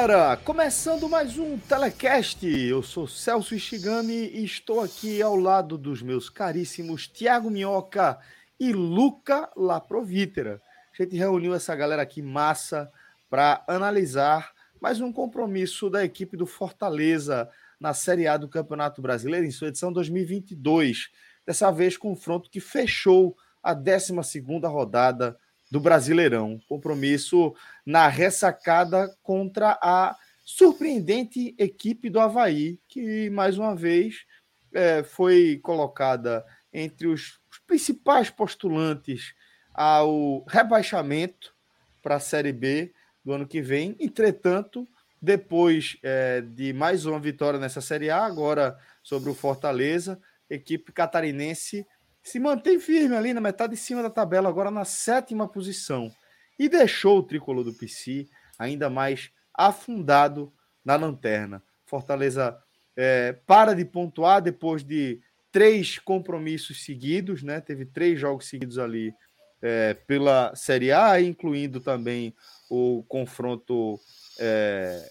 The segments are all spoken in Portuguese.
Galera, começando mais um Telecast. Eu sou Celso Ishigami e estou aqui ao lado dos meus caríssimos Tiago Minhoca e Luca Laprovítera. A gente reuniu essa galera aqui massa para analisar mais um compromisso da equipe do Fortaleza na Série A do Campeonato Brasileiro em sua edição 2022. Dessa vez confronto que fechou a 12ª rodada do Brasileirão. Compromisso na ressacada contra a surpreendente equipe do Havaí, que mais uma vez é, foi colocada entre os, principais postulantes ao rebaixamento para a Série B do ano que vem. Entretanto, depois é, de mais uma vitória nessa Série A, agora sobre o Fortaleza, equipe catarinense se mantém firme ali na metade de cima da tabela, agora na sétima posição. E deixou o tricolor do PC ainda mais afundado na lanterna. Fortaleza é, para de pontuar depois de três compromissos seguidos, né? Teve três jogos seguidos ali é, pela Série A, incluindo também o confronto é,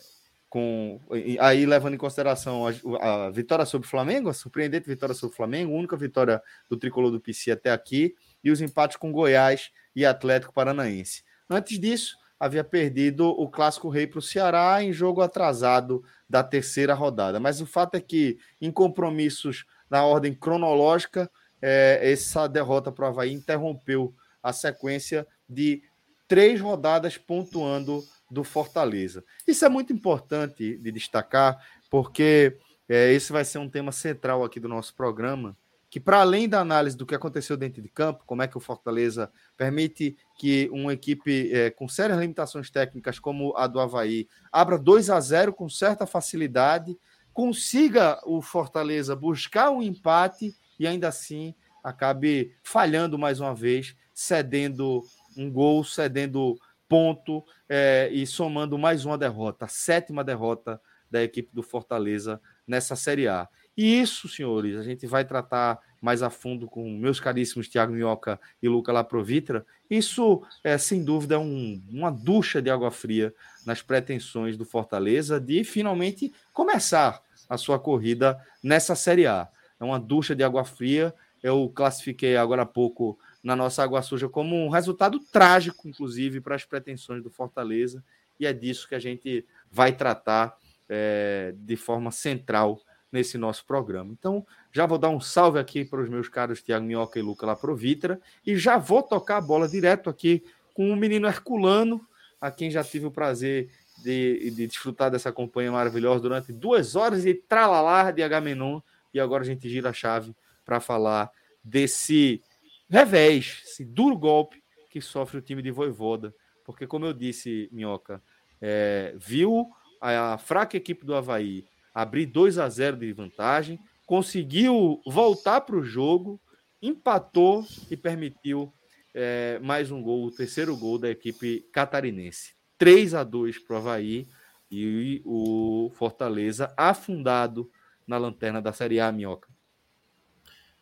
com aí levando em consideração a, a, vitória sobre o Flamengo, a surpreendente vitória sobre o Flamengo, única vitória do tricolor do PC até aqui, e os empates com Goiás e Atlético Paranaense. Antes disso, havia perdido o Clássico Rei para o Ceará em jogo atrasado da terceira rodada. Mas o fato é que, em compromissos na ordem cronológica, é, essa derrota para o Havaí interrompeu a sequência de três rodadas pontuando do Fortaleza. Isso é muito importante de destacar, porque é, esse vai ser um tema central aqui do nosso programa, que para além da análise do que aconteceu dentro de campo, como é que o Fortaleza permite que uma equipe é, com sérias limitações técnicas como a do Havaí abra 2 a 0 com certa facilidade, consiga o Fortaleza buscar um empate e ainda assim acabe falhando mais uma vez, cedendo um gol, cedendo ponto é, e somando mais uma derrota, a sétima derrota da equipe do Fortaleza nessa Série A. E isso, senhores, a gente vai tratar mais a fundo com meus caríssimos Thiago Minhoca e Luca Laprovitra. Isso, é, sem dúvida, é um, uma ducha de água fria nas pretensões do Fortaleza de finalmente começar a sua corrida nessa Série A. É uma ducha de água fria. Eu classifiquei agora há pouco na nossa Água Suja como um resultado trágico, inclusive, para as pretensões do Fortaleza, e é disso que a gente vai tratar é, de forma central nesse nosso programa. Então, já vou dar um salve aqui para os meus caros Tiago Minhoca e Luca Laprovitra, e já vou tocar a bola direto aqui com o menino Herculano, a quem já tive o prazer de, de desfrutar dessa companhia maravilhosa durante duas horas e tralalá de Agamenon, e agora a gente gira a chave para falar desse revés, esse duro golpe que sofre o time de Voivoda. Porque, como eu disse, Minhoca, é, viu a, a fraca equipe do Havaí abrir 2 a 0 de vantagem, conseguiu voltar para o jogo, empatou e permitiu é, mais um gol, o terceiro gol da equipe catarinense. 3 a 2 para o Havaí e o Fortaleza afundado na lanterna da Série A, Minhoca.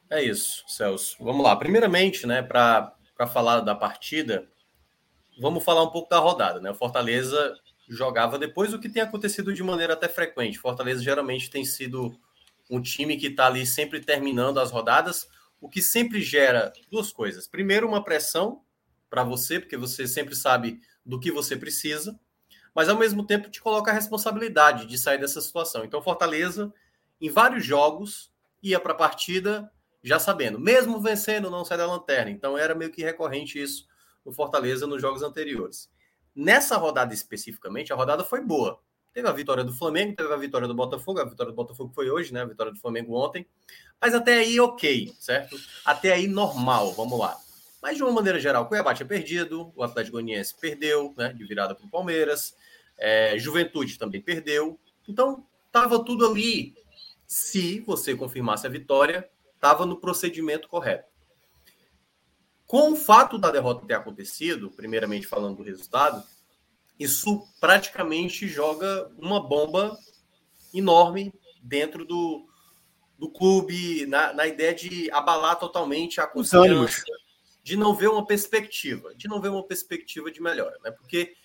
É isso, Celso. Vamos lá. Primeiramente, né, para falar da partida, vamos falar um pouco da rodada. Né? O Fortaleza jogava depois do que tem acontecido de maneira até frequente. Fortaleza geralmente tem sido um time que está ali sempre terminando as rodadas, o que sempre gera duas coisas. Primeiro, uma pressão para você, porque você sempre sabe do que você precisa, mas ao mesmo tempo te coloca a responsabilidade de sair dessa situação. Então, Fortaleza, em vários jogos, ia para a partida já sabendo, mesmo vencendo, não sai da lanterna. Então era meio que recorrente isso no Fortaleza nos jogos anteriores. Nessa rodada especificamente, a rodada foi boa. Teve a vitória do Flamengo, teve a vitória do Botafogo, a vitória do Botafogo foi hoje, né? A vitória do Flamengo ontem. Mas até aí, ok, certo? Até aí, normal, vamos lá. Mas de uma maneira geral, o Cuiabá tinha perdido, o Atlético Goianiense perdeu, né? De virada para o Palmeiras, é, Juventude também perdeu. Então, estava tudo ali. Se você confirmasse a vitória, estava no procedimento correto. Com o fato da derrota ter acontecido, primeiramente falando do resultado, isso praticamente joga uma bomba enorme dentro do, do clube, na, na ideia de abalar totalmente a confiança, de não ver uma perspectiva, de não ver uma perspectiva de melhora, né? Porque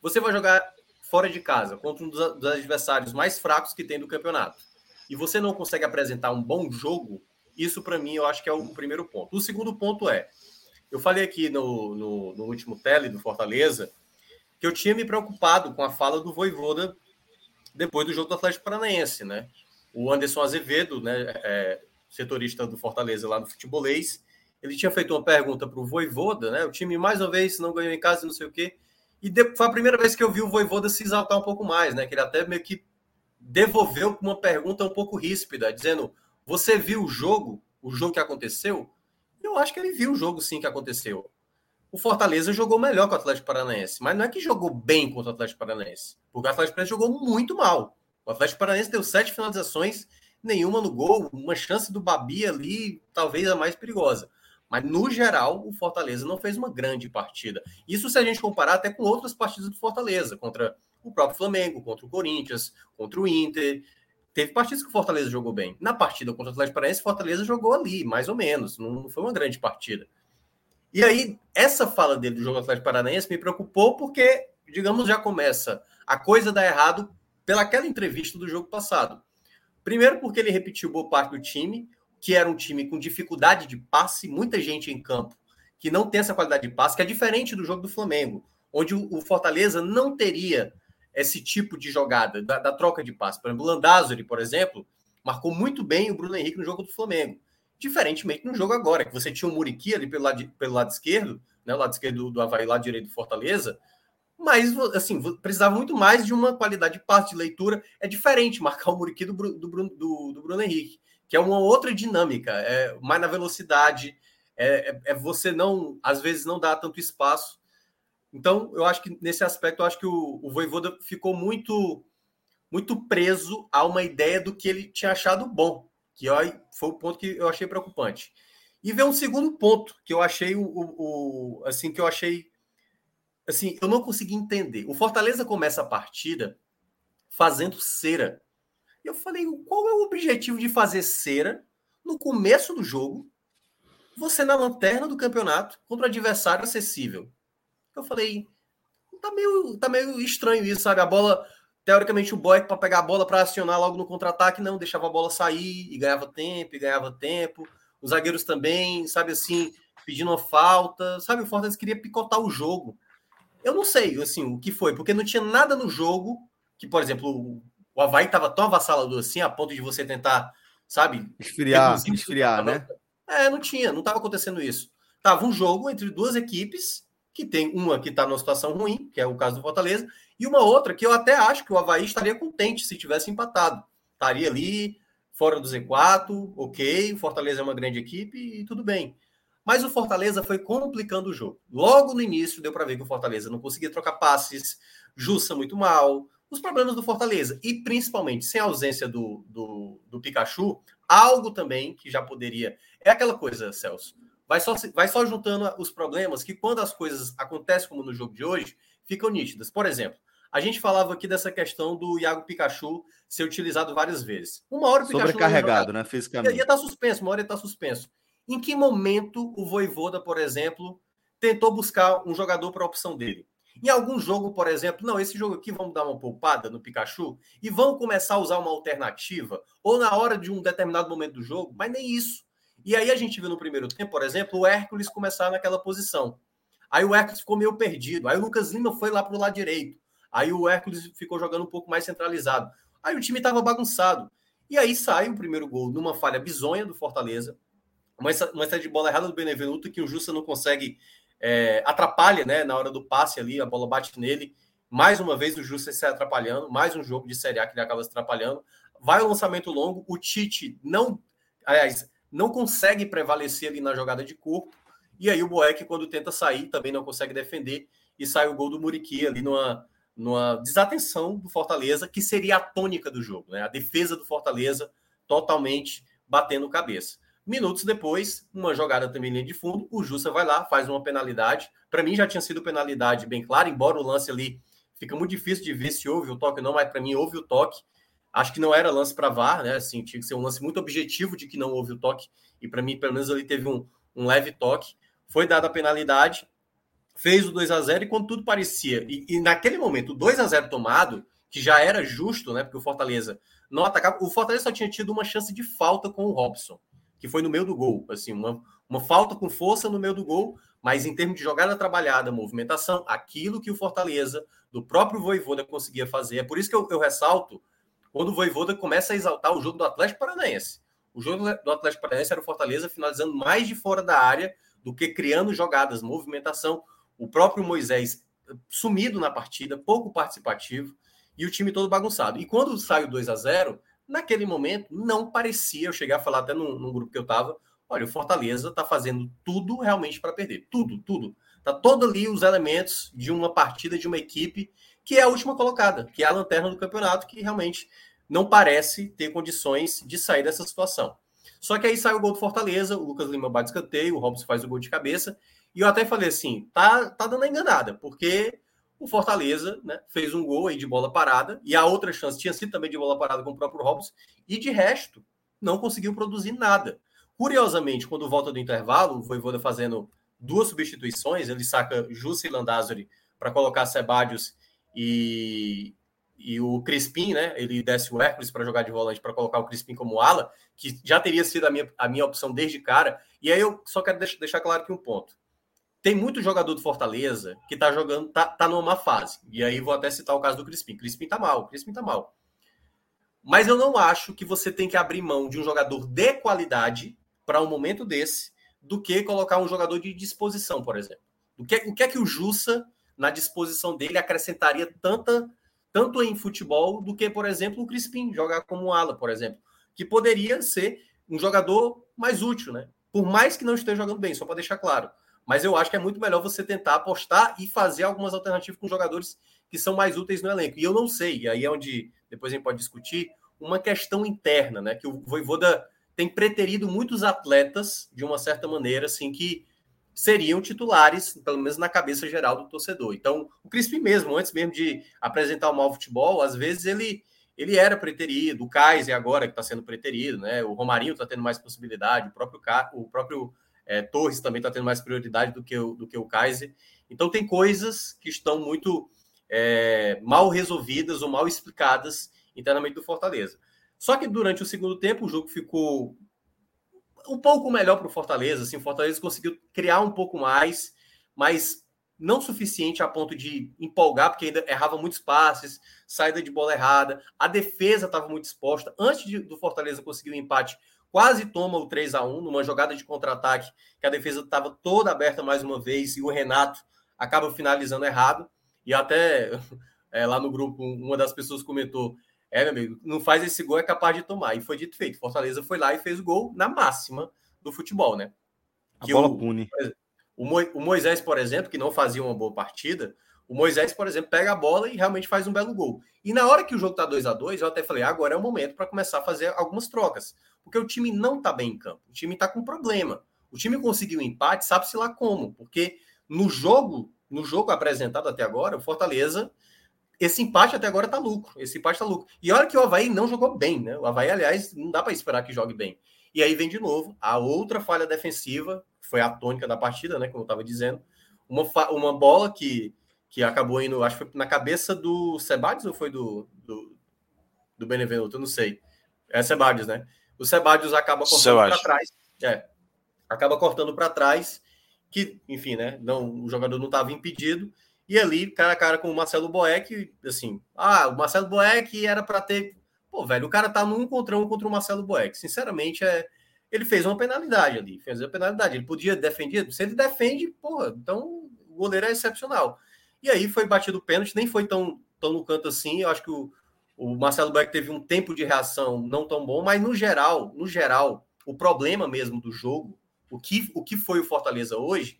você vai jogar fora de casa contra um dos, dos adversários mais fracos que tem do campeonato e você não consegue apresentar um bom jogo, isso para mim eu acho que é o primeiro ponto. O segundo ponto é, eu falei aqui no, no, no último tele do Fortaleza que eu tinha me preocupado com a fala do Voivoda depois do jogo do Atlético Paranaense, né? O Anderson Azevedo, né, é, setorista do Fortaleza lá no futebolês, ele tinha feito uma pergunta para o Voivoda, né? O time mais uma vez não ganhou em casa, não sei o quê. E de, foi a primeira vez que eu vi o Voivoda se exaltar um pouco mais, né? Que ele até meio que devolveu uma pergunta um pouco ríspida, dizendo: Você viu o jogo? O jogo que aconteceu? Eu acho que ele viu o jogo sim que aconteceu o Fortaleza jogou melhor que o Atlético Paranaense, mas não é que jogou bem contra o Atlético Paranaense, porque o Atlético Paranaense jogou muito mal. O Atlético Paranaense deu sete finalizações, nenhuma no gol, uma chance do Babi ali, talvez a mais perigosa. Mas, no geral, o Fortaleza não fez uma grande partida. Isso se a gente comparar até com outras partidas do Fortaleza, contra o próprio Flamengo, contra o Corinthians, contra o Inter. Teve partidas que o Fortaleza jogou bem. Na partida contra o Atlético Paranaense, o Fortaleza jogou ali, mais ou menos. Não foi uma grande partida. E aí, essa fala dele do jogo Atlético Paranaense me preocupou porque, digamos, já começa a coisa dar errado pelaquela entrevista do jogo passado. Primeiro, porque ele repetiu boa parte do time, que era um time com dificuldade de passe, muita gente em campo que não tem essa qualidade de passe, que é diferente do jogo do Flamengo, onde o Fortaleza não teria esse tipo de jogada, da, da troca de passe. Por exemplo, o Landázuri, por exemplo, marcou muito bem o Bruno Henrique no jogo do Flamengo. Diferentemente no jogo agora, que você tinha o Muriqui ali pelo lado, pelo lado esquerdo, né, o lado esquerdo do, do Havaí, lado direito do Fortaleza, mas assim, precisava muito mais de uma qualidade de parte de leitura. É diferente marcar o Muriqui do, do, Bruno, do, do Bruno Henrique, que é uma outra dinâmica, é mais na velocidade, é, é, é, você não, às vezes, não dá tanto espaço. Então, eu acho que nesse aspecto, eu acho que o, o Voivoda ficou muito muito preso a uma ideia do que ele tinha achado bom que foi o ponto que eu achei preocupante. E ver um segundo ponto que eu achei o, o, o, assim que eu achei assim, eu não consegui entender. O Fortaleza começa a partida fazendo cera. Eu falei, qual é o objetivo de fazer cera no começo do jogo? Você na lanterna do campeonato contra um adversário acessível. Eu falei, tá meio, tá meio estranho isso, sabe? A bola teoricamente o Boy para pegar a bola para acionar logo no contra-ataque não deixava a bola sair e ganhava tempo e ganhava tempo. Os zagueiros também, sabe assim, pedindo uma falta, sabe o Fortaleza queria picotar o jogo. Eu não sei, assim, o que foi, porque não tinha nada no jogo que, por exemplo, o Havaí estava tão avassalador assim a ponto de você tentar, sabe, esfriar, esfriar, né? É, não tinha, não estava acontecendo isso. Tava um jogo entre duas equipes que tem uma que está numa situação ruim, que é o caso do Fortaleza, e uma outra que eu até acho que o Havaí estaria contente se tivesse empatado. Estaria ali, fora do Z4, ok, o Fortaleza é uma grande equipe e tudo bem. Mas o Fortaleza foi complicando o jogo. Logo no início deu para ver que o Fortaleza não conseguia trocar passes, Jussa muito mal, os problemas do Fortaleza. E principalmente sem a ausência do, do, do Pikachu, algo também que já poderia. É aquela coisa, Celso vai só, vai só juntando os problemas que, quando as coisas acontecem como no jogo de hoje, ficam nítidas. Por exemplo, a gente falava aqui dessa questão do Iago Pikachu ser utilizado várias vezes. Uma hora o Pikachu. Sobrecarregado, né? Fisicamente. Ia estar tá suspenso, uma hora ia estar tá suspenso. Em que momento o Voivoda, por exemplo, tentou buscar um jogador para a opção dele? Em algum jogo, por exemplo, não, esse jogo aqui vamos dar uma poupada no Pikachu e vamos começar a usar uma alternativa, ou na hora de um determinado momento do jogo, mas nem isso. E aí a gente viu no primeiro tempo, por exemplo, o Hércules começar naquela posição. Aí o Hércules ficou meio perdido. Aí o Lucas Lima foi lá para o lado direito. Aí o Hércules ficou jogando um pouco mais centralizado. Aí o time estava bagunçado. E aí sai o primeiro gol numa falha bizonha do Fortaleza. uma, uma de bola errada do Benevenuto que o Justa não consegue, é, atrapalha, né, na hora do passe ali, a bola bate nele, mais uma vez o Justa se atrapalhando, mais um jogo de Série A que ele acaba se atrapalhando, vai o lançamento longo, o Tite não, aliás, não consegue prevalecer ali na jogada de corpo, e aí o Boeck, quando tenta sair, também não consegue defender, e sai o gol do Muriqui ali numa, numa desatenção do Fortaleza, que seria a tônica do jogo, né? A defesa do Fortaleza totalmente batendo cabeça. Minutos depois, uma jogada também linha de fundo, o Jussa vai lá, faz uma penalidade. Para mim já tinha sido penalidade bem clara, embora o lance ali fica muito difícil de ver se houve o toque ou não, mas para mim houve o toque. Acho que não era lance para VAR, né? Assim, tinha que ser um lance muito objetivo de que não houve o toque. E para mim, pelo menos ali teve um, um leve toque. Foi dada a penalidade, fez o 2 a 0 e quando tudo parecia. E, e naquele momento, o 2 a 0 tomado, que já era justo, né? Porque o Fortaleza não atacava. O Fortaleza só tinha tido uma chance de falta com o Robson, que foi no meio do gol. Assim, uma, uma falta com força no meio do gol, mas em termos de jogada trabalhada, movimentação, aquilo que o Fortaleza, do próprio Voivoda, conseguia fazer. É por isso que eu, eu ressalto quando o Voivoda começa a exaltar o jogo do Atlético Paranaense. O jogo do Atlético Paranaense era o Fortaleza finalizando mais de fora da área do que criando jogadas, movimentação. O próprio Moisés sumido na partida, pouco participativo e o time todo bagunçado. E quando sai o 2 a 0 naquele momento não parecia, eu cheguei a falar até num, num grupo que eu estava, olha, o Fortaleza está fazendo tudo realmente para perder. Tudo, tudo. Tá todo ali os elementos de uma partida de uma equipe que é a última colocada, que é a lanterna do campeonato, que realmente não parece ter condições de sair dessa situação. Só que aí sai o gol do Fortaleza, o Lucas Lima bate escanteio, o Robson faz o gol de cabeça, e eu até falei assim, tá, tá dando a enganada, porque o Fortaleza né, fez um gol aí de bola parada, e a outra chance tinha sido também de bola parada com o próprio Robson, e de resto, não conseguiu produzir nada. Curiosamente, quando volta do intervalo, o Voivoda fazendo duas substituições, ele saca Jussa e Landázuri para colocar Sebadios e, e o Crispim, né? Ele desce o Hércules para jogar de volante para colocar o Crispim como ala, que já teria sido a minha, a minha opção desde cara. E aí eu só quero deixar, claro aqui um ponto. Tem muito jogador do Fortaleza que tá jogando, tá, tá numa má fase. E aí vou até citar o caso do Crispim. Crispim tá mal, Crispim tá mal. Mas eu não acho que você tem que abrir mão de um jogador de qualidade para um momento desse do que colocar um jogador de disposição, por exemplo. O que, o que é que o Jussa, na disposição dele, acrescentaria tanta tanto em futebol do que, por exemplo, o Crispim jogar como ala, por exemplo, que poderia ser um jogador mais útil, né? Por mais que não esteja jogando bem, só para deixar claro. Mas eu acho que é muito melhor você tentar apostar e fazer algumas alternativas com jogadores que são mais úteis no elenco. E eu não sei, e aí é onde depois a gente pode discutir, uma questão interna, né? Que o Voivoda tem preterido muitos atletas, de uma certa maneira, assim, que seriam titulares, pelo menos na cabeça geral do torcedor. Então, o Crispim mesmo, antes mesmo de apresentar o mau futebol, às vezes ele ele era preterido, o Kaiser agora que está sendo preterido, né? O Romarinho está tendo mais possibilidade, o próprio, o próprio é, Torres também está tendo mais prioridade do que, o, do que o Kaiser. Então tem coisas que estão muito é, mal resolvidas ou mal explicadas internamente do Fortaleza. Só que durante o segundo tempo o jogo ficou um pouco melhor para o Fortaleza. Assim, o Fortaleza conseguiu criar um pouco mais, mas não suficiente a ponto de empolgar, porque ainda errava muitos passes, saída de bola errada, a defesa estava muito exposta. Antes de, do Fortaleza conseguir o empate, quase toma o 3 a 1 numa jogada de contra-ataque, que a defesa estava toda aberta mais uma vez, e o Renato acaba finalizando errado. E até é, lá no grupo, uma das pessoas comentou: é, meu amigo, não faz esse gol, é capaz de tomar. E foi dito feito. Fortaleza foi lá e fez o gol na máxima do futebol, né? Que a bola o, pune. O, o Moisés, por exemplo, que não fazia uma boa partida, o Moisés, por exemplo, pega a bola e realmente faz um belo gol. E na hora que o jogo tá 2 a 2 eu até falei, agora é o momento para começar a fazer algumas trocas. Porque o time não tá bem em campo. O time tá com problema. O time conseguiu um empate, sabe-se lá como. Porque no jogo, no jogo apresentado até agora, o Fortaleza esse empate até agora tá lucro. Esse empate tá lucro. E olha que o Havaí não jogou bem, né? O Havaí, aliás, não dá para esperar que jogue bem. E aí vem de novo a outra falha defensiva, que foi a tônica da partida, né? Como eu estava dizendo. Uma, uma bola que, que acabou indo, acho que foi na cabeça do Sebadios ou foi do, do, do Benevenuto? Eu não sei. É Sebadios, né? O Sebadios acaba cortando para trás. É. Acaba cortando para trás, que, enfim, né? Não, o jogador não estava impedido e ali, cara a cara com o Marcelo Boeck, assim, ah, o Marcelo Boeck era para ter. Pô, velho, o cara tá num contra um contra o Marcelo Boeck. Sinceramente, é, ele fez uma penalidade ali, fez uma penalidade. Ele podia defender, se ele defende, porra, então o goleiro é excepcional. E aí foi batido o pênalti, nem foi tão, tão no canto assim. Eu acho que o, o Marcelo Beck teve um tempo de reação não tão bom, mas no geral, no geral, o problema mesmo do jogo, o que, o que foi o Fortaleza hoje,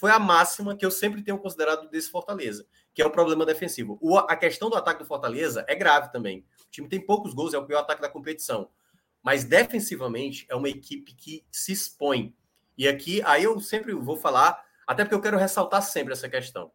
foi a máxima que eu sempre tenho considerado desse Fortaleza, que é o problema defensivo. O, a questão do ataque do Fortaleza é grave também. O time tem poucos gols, é o pior ataque da competição mas defensivamente é uma equipe que se expõe. E aqui, aí eu sempre vou falar, até porque eu quero ressaltar sempre essa questão.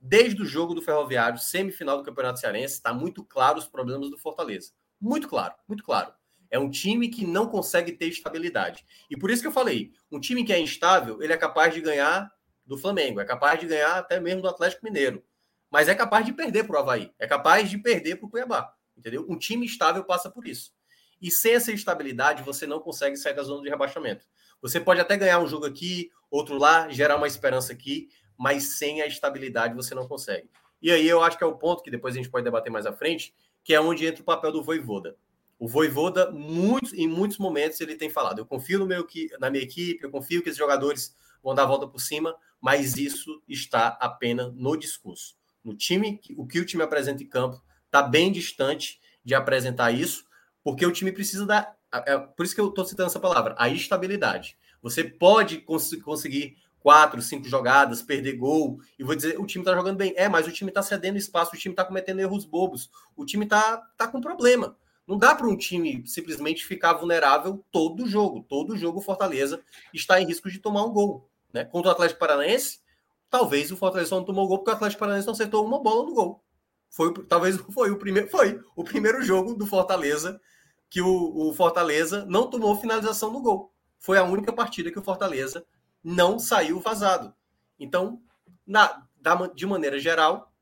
Desde o jogo do Ferroviário, semifinal do Campeonato Cearense, está muito claro os problemas do Fortaleza. Muito claro, muito claro. É um time que não consegue ter estabilidade. E por isso que eu falei, um time que é instável, ele é capaz de ganhar do Flamengo, é capaz de ganhar até mesmo do Atlético Mineiro. Mas é capaz de perder para o Havaí, é capaz de perder para o Cuiabá. Entendeu? Um time estável passa por isso. E sem essa estabilidade, você não consegue sair da zona de rebaixamento. Você pode até ganhar um jogo aqui, outro lá, gerar uma esperança aqui, mas sem a estabilidade você não consegue. E aí eu acho que é o ponto que depois a gente pode debater mais à frente, que é onde entra o papel do Voivoda. O Voivoda, muitos, em muitos momentos, ele tem falado: eu confio no meu, na minha equipe, eu confio que esses jogadores vão dar a volta por cima, mas isso está apenas no discurso. No time, o que o time apresenta em campo está bem distante de apresentar isso. Porque o time precisa da. É, por isso que eu estou citando essa palavra, a estabilidade. Você pode cons conseguir quatro, cinco jogadas, perder gol, e vou dizer, o time está jogando bem. É, mas o time está cedendo espaço, o time está cometendo erros bobos, o time está tá com problema. Não dá para um time simplesmente ficar vulnerável todo jogo. Todo jogo Fortaleza está em risco de tomar um gol. Né? Contra o Atlético Paranaense, talvez o Fortaleza não tomou gol porque o Atlético Paranaense não acertou uma bola no gol. Foi, talvez foi o primeiro, foi o primeiro jogo do Fortaleza que o, o Fortaleza não tomou finalização no gol. Foi a única partida que o Fortaleza não saiu vazado. Então, na, da, de maneira geral,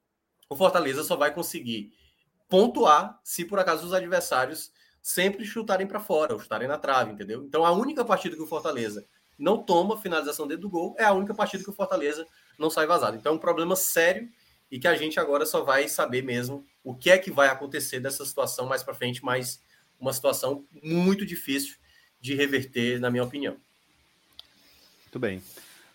o Fortaleza só vai conseguir pontuar se por acaso os adversários sempre chutarem para fora, ou chutarem na trave, entendeu? Então, a única partida que o Fortaleza não toma finalização dentro do gol é a única partida que o Fortaleza não sai vazado. Então, é um problema sério e que a gente agora só vai saber mesmo o que é que vai acontecer dessa situação mais para frente, mas uma situação muito difícil de reverter, na minha opinião. Muito bem.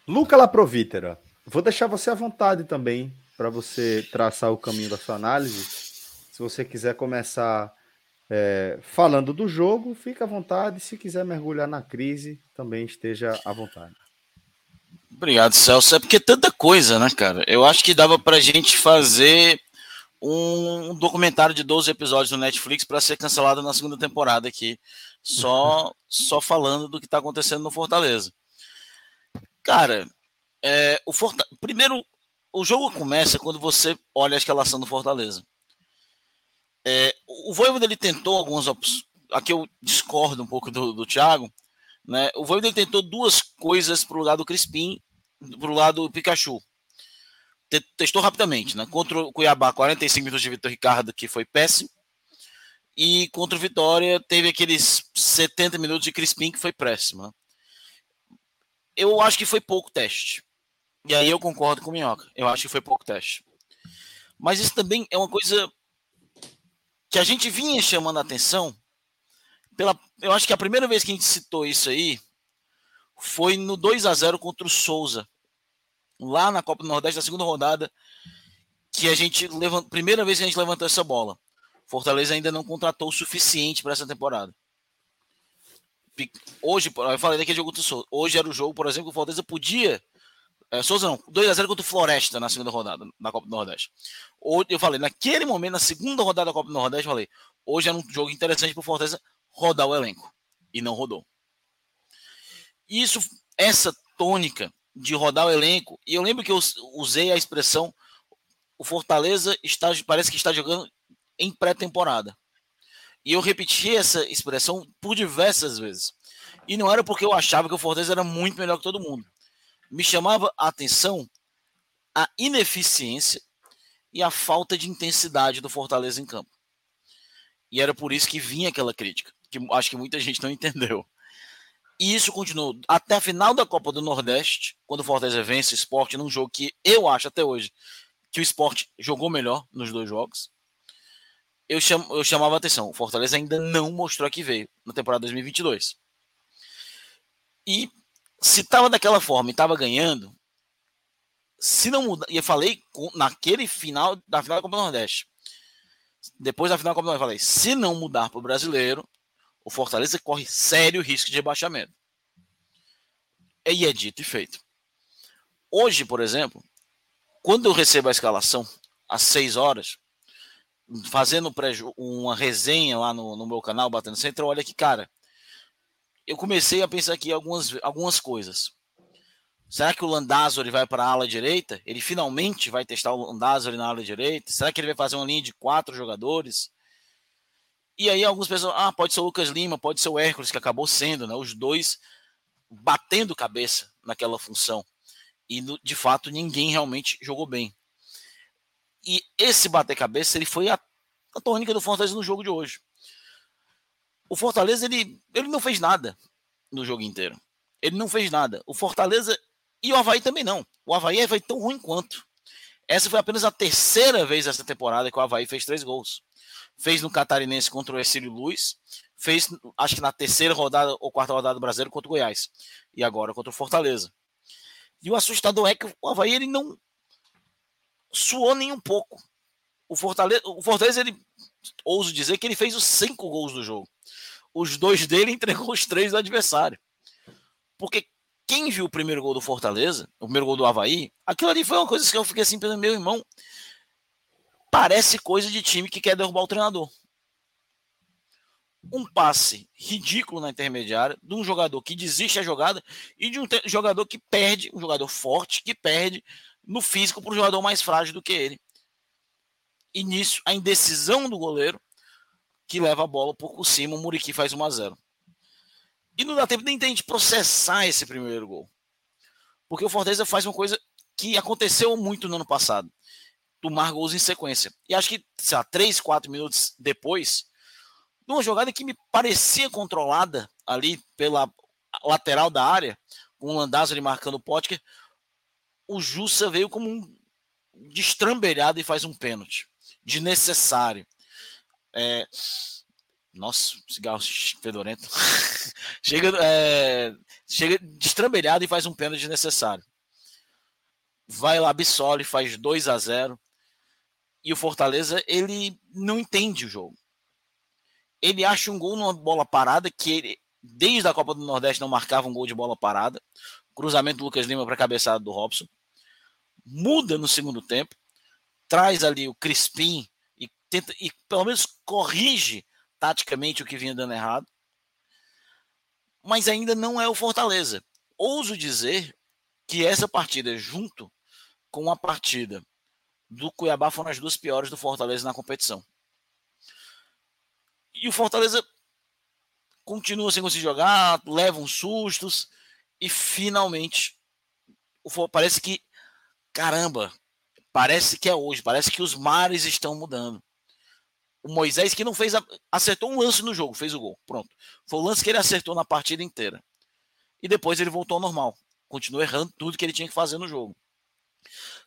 Luca Laprovítera, vou deixar você à vontade também para você traçar o caminho da sua análise. Se você quiser começar é, falando do jogo, fique à vontade. Se quiser mergulhar na crise, também esteja à vontade. Obrigado, Celso. É porque é tanta coisa, né, cara? Eu acho que dava para a gente fazer um documentário de 12 episódios no Netflix para ser cancelado na segunda temporada aqui, só só falando do que está acontecendo no Fortaleza. Cara, é, o Forta... primeiro o jogo começa quando você olha a escalação do Fortaleza. É, o Voivoda ele tentou algumas opções. Aqui eu discordo um pouco do, do Thiago. Né? O Voivoda ele tentou duas coisas para o lado do Crispim, para o lado do Pikachu testou rapidamente, né? Contra o Cuiabá, 45 minutos de Vitor Ricardo, que foi péssimo. E contra o Vitória, teve aqueles 70 minutos de Crispim, que foi péssimo. Né? Eu acho que foi pouco teste. E aí eu concordo com o Minhoca. Eu acho que foi pouco teste. Mas isso também é uma coisa que a gente vinha chamando a atenção. Pela, eu acho que a primeira vez que a gente citou isso aí foi no 2 a 0 contra o Souza lá na Copa do Nordeste, na segunda rodada, que a gente levant... primeira vez que a gente levantou essa bola. Fortaleza ainda não contratou o suficiente para essa temporada. Hoje, eu falei daquele jogo do Souza. Hoje era o jogo, por exemplo, que o Fortaleza podia. É, Souza não, 2x0 contra o Floresta na segunda rodada, na Copa do Nordeste. Hoje, eu falei, naquele momento, na segunda rodada da Copa do Nordeste, eu falei, hoje era um jogo interessante para o Fortaleza rodar o elenco. E não rodou. Isso, essa tônica de rodar o elenco. E eu lembro que eu usei a expressão: o Fortaleza está, parece que está jogando em pré-temporada. E eu repeti essa expressão por diversas vezes. E não era porque eu achava que o Fortaleza era muito melhor que todo mundo. Me chamava a atenção a ineficiência e a falta de intensidade do Fortaleza em campo. E era por isso que vinha aquela crítica, que acho que muita gente não entendeu. E isso continuou até a final da Copa do Nordeste, quando o Fortaleza vence o esporte num jogo que eu acho até hoje que o esporte jogou melhor nos dois jogos. Eu, cham, eu chamava a atenção, o Fortaleza ainda não mostrou que veio na temporada 2022. E se estava daquela forma e estava ganhando, se não mudar, e eu falei naquele final da final da Copa do Nordeste, depois da final da Copa do Nordeste, eu falei, se não mudar para o brasileiro, o Fortaleza corre sério risco de rebaixamento. E é dito e feito. Hoje, por exemplo, quando eu recebo a escalação às 6 horas, fazendo uma resenha lá no, no meu canal, Batendo Centro, olha que, cara, eu comecei a pensar aqui algumas, algumas coisas. Será que o Landázuri vai para a ala direita? Ele finalmente vai testar o Landázuri na ala direita? Será que ele vai fazer uma linha de quatro jogadores? E aí algumas pessoas, ah, pode ser o Lucas Lima, pode ser o Hércules, que acabou sendo, né? Os dois batendo cabeça naquela função. E de fato ninguém realmente jogou bem. E esse bater cabeça, ele foi a, a tônica do Fortaleza no jogo de hoje o Fortaleza ele, ele não fez nada no jogo inteiro. Ele não fez nada. O Fortaleza e o Havaí também não. O Havaí foi tão ruim quanto. Essa foi apenas a terceira vez essa temporada que o Havaí fez três gols. Fez no Catarinense contra o Ercílio Luz, fez acho que na terceira rodada ou quarta rodada do Brasileiro contra o Goiás. E agora contra o Fortaleza. E o assustador é que o Havaí ele não suou nem um pouco. O Fortaleza, o Fortaleza ele ouso dizer que ele fez os cinco gols do jogo os dois dele entregou os três do adversário. Porque quem viu o primeiro gol do Fortaleza, o primeiro gol do Havaí, aquilo ali foi uma coisa que eu fiquei assim pelo meu irmão. Parece coisa de time que quer derrubar o treinador. Um passe ridículo na intermediária de um jogador que desiste a jogada e de um jogador que perde, um jogador forte que perde no físico para um jogador mais frágil do que ele. E nisso, a indecisão do goleiro que leva a bola por cima, o Muriqui faz 1 a 0 E não dá tempo nem de processar esse primeiro gol. Porque o Fortaleza faz uma coisa que aconteceu muito no ano passado. Tomar gols em sequência. E acho que, sei lá, 3, 4 minutos depois, numa jogada que me parecia controlada ali pela lateral da área, com o Landazzo ali marcando o Potker, o Jussa veio como um destrambelhado e faz um pênalti. Desnecessário. É... Nossa, cigarro fedorento. chega, é... chega destrambelhado e faz um pênalti desnecessário. Vai lá, absolve, faz 2 a 0 E o Fortaleza, ele não entende o jogo. Ele acha um gol numa bola parada que ele, desde a Copa do Nordeste, não marcava um gol de bola parada. Cruzamento do Lucas Lima para cabeçada do Robson. Muda no segundo tempo. Traz ali o Crispim tenta e pelo menos corrige taticamente o que vinha dando errado. Mas ainda não é o Fortaleza. Ouso dizer que essa partida, junto com a partida do Cuiabá, foram as duas piores do Fortaleza na competição. E o Fortaleza continua sem conseguir jogar, leva uns sustos e finalmente parece que caramba, parece que é hoje, parece que os mares estão mudando o Moisés que não fez, a, acertou um lance no jogo, fez o gol, pronto. Foi o lance que ele acertou na partida inteira. E depois ele voltou ao normal, continuou errando tudo que ele tinha que fazer no jogo.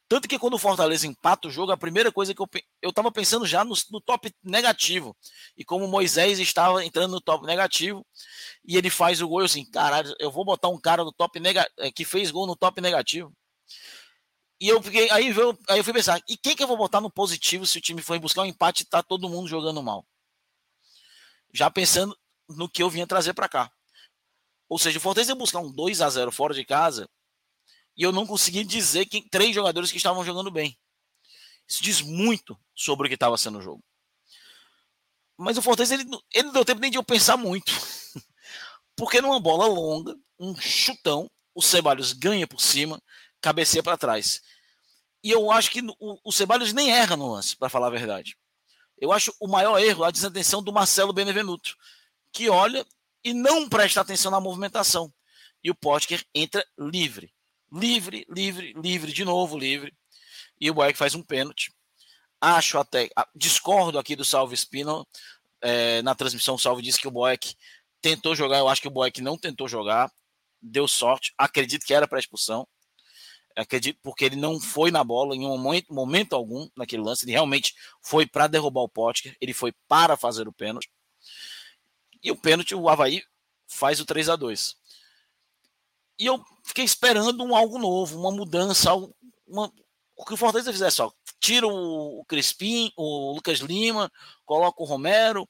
Tanto que quando o Fortaleza empata o jogo, a primeira coisa que eu eu estava pensando já no, no, top negativo. E como Moisés estava entrando no top negativo, e ele faz o gol, eu assim, caralho, eu vou botar um cara no top nega, eh, que fez gol no top negativo. E eu fiquei, aí eu, aí eu fui pensar, e quem que eu vou botar no positivo se o time for buscar um empate e tá todo mundo jogando mal? Já pensando no que eu vinha trazer para cá. Ou seja, o Fortaleza ia buscar um 2 a 0 fora de casa e eu não consegui dizer que três jogadores que estavam jogando bem. Isso diz muito sobre o que estava sendo o jogo. Mas o Fortaleza ele, ele não deu tempo nem de eu pensar muito. Porque numa bola longa, um chutão, o Ceballos ganha por cima, cabeceia para trás. E eu acho que o, o Ceballos nem erra no lance, para falar a verdade. Eu acho o maior erro a desatenção do Marcelo Benevenuto, que olha e não presta atenção na movimentação. E o Potker entra livre. Livre, livre, livre, de novo livre. E o Boeck faz um pênalti. Acho até. Discordo aqui do Salve Espino. É, na transmissão, o Salve disse que o Boeck tentou jogar. Eu acho que o Boeck não tentou jogar. Deu sorte. Acredito que era para expulsão acredito porque ele não foi na bola em um momento, momento algum naquele lance, ele realmente foi para derrubar o Potker, ele foi para fazer o pênalti. E o pênalti, o Havaí faz o 3 a 2 E eu fiquei esperando um algo novo, uma mudança, uma, o que o Fortaleza fizesse, ó, tira o Crispim, o Lucas Lima, coloca o Romero.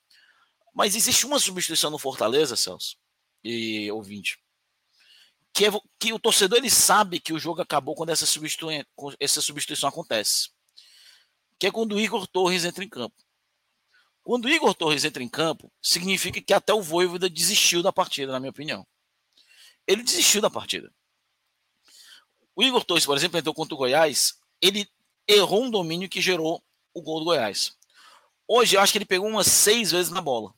Mas existe uma substituição no Fortaleza, Celso, e ouvinte, que, é, que o torcedor ele sabe que o jogo acabou quando essa substituição, essa substituição acontece. Que é quando o Igor Torres entra em campo. Quando o Igor Torres entra em campo, significa que até o Voivoda desistiu da partida, na minha opinião. Ele desistiu da partida. O Igor Torres, por exemplo, entrou contra o Goiás, ele errou um domínio que gerou o gol do Goiás. Hoje eu acho que ele pegou umas seis vezes na bola.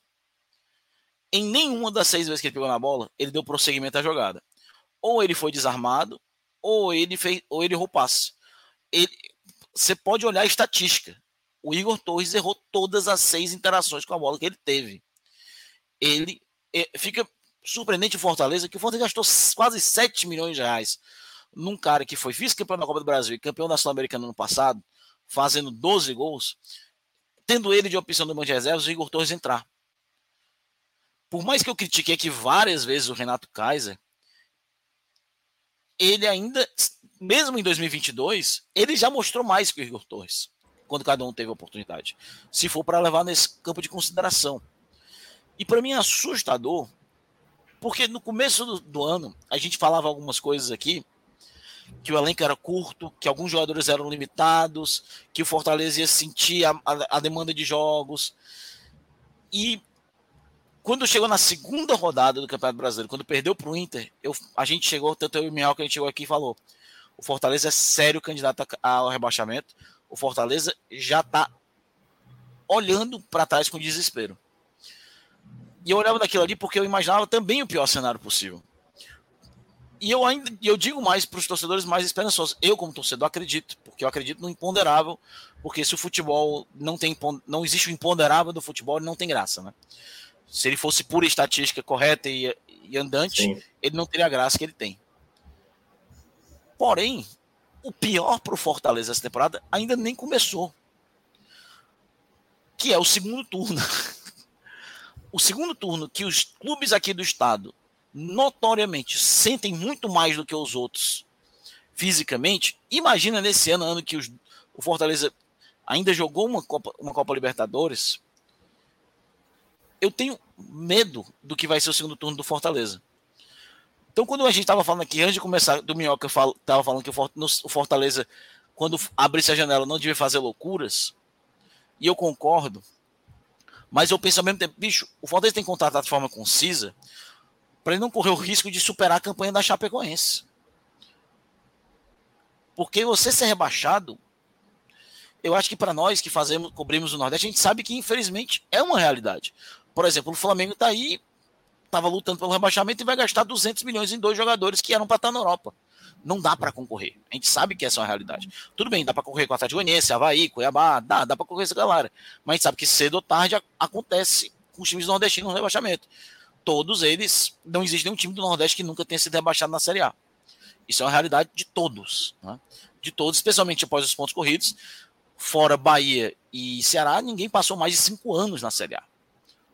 Em nenhuma das seis vezes que ele pegou na bola, ele deu prosseguimento à jogada. Ou ele foi desarmado, ou ele fez, ou ele errou passe. Ele, você pode olhar a estatística. O Igor Torres errou todas as seis interações com a bola que ele teve. Ele é, fica surpreendente o Fortaleza, que o Fortaleza gastou quase 7 milhões de reais num cara que foi vice-campeão da Copa do Brasil e campeão da Sul-Americana no passado, fazendo 12 gols, tendo ele de opção do banco de reservas, o Igor Torres entrar. Por mais que eu critiquei aqui várias vezes o Renato Kaiser, ele ainda, mesmo em 2022, ele já mostrou mais que o Igor Torres, quando cada um teve a oportunidade. Se for para levar nesse campo de consideração. E para mim é assustador, porque no começo do, do ano a gente falava algumas coisas aqui que o elenco era curto, que alguns jogadores eram limitados, que o Fortaleza ia sentir a, a, a demanda de jogos. E quando chegou na segunda rodada do Campeonato Brasileiro, quando perdeu para o Inter, eu, a gente chegou, tanto eu e o Miel, que a gente chegou aqui e falou: o Fortaleza é sério candidato ao rebaixamento. O Fortaleza já está olhando para trás com desespero. E eu olhava daquilo ali porque eu imaginava também o pior cenário possível. E eu ainda eu digo mais para os torcedores mais esperançosos. Eu, como torcedor, acredito, porque eu acredito no imponderável, porque se o futebol não tem não existe o imponderável do futebol, não tem graça, né? Se ele fosse pura estatística correta e, e andante, Sim. ele não teria a graça que ele tem. Porém, o pior para o Fortaleza essa temporada ainda nem começou. Que é o segundo turno. o segundo turno que os clubes aqui do estado notoriamente sentem muito mais do que os outros fisicamente, imagina nesse ano, ano que os, o Fortaleza ainda jogou uma Copa, uma Copa Libertadores. Eu tenho medo do que vai ser o segundo turno do Fortaleza. Então, quando a gente estava falando aqui, antes de começar, do Minhoca estava falando que o Fortaleza, quando abrisse a janela, não devia fazer loucuras, e eu concordo, mas eu penso ao mesmo tempo, bicho, o Fortaleza tem que contratar de forma concisa, para ele não correr o risco de superar a campanha da Chapecoense. Porque você ser rebaixado, eu acho que para nós que fazemos, cobrimos o Nordeste, a gente sabe que infelizmente é uma realidade. Por exemplo, o Flamengo está aí, estava lutando pelo rebaixamento e vai gastar 200 milhões em dois jogadores que eram para estar na Europa. Não dá para concorrer. A gente sabe que essa é uma realidade. Tudo bem, dá para concorrer com a Atlético Goianiense, Havaí, Cuiabá, dá, dá para concorrer com essa galera. Mas a gente sabe que cedo ou tarde acontece com os times nordestinos no rebaixamento todos eles, não existe nenhum time do Nordeste que nunca tenha sido rebaixado na Série A. Isso é uma realidade de todos, né? de todos, especialmente após os pontos corridos. Fora Bahia e Ceará, ninguém passou mais de cinco anos na Série A.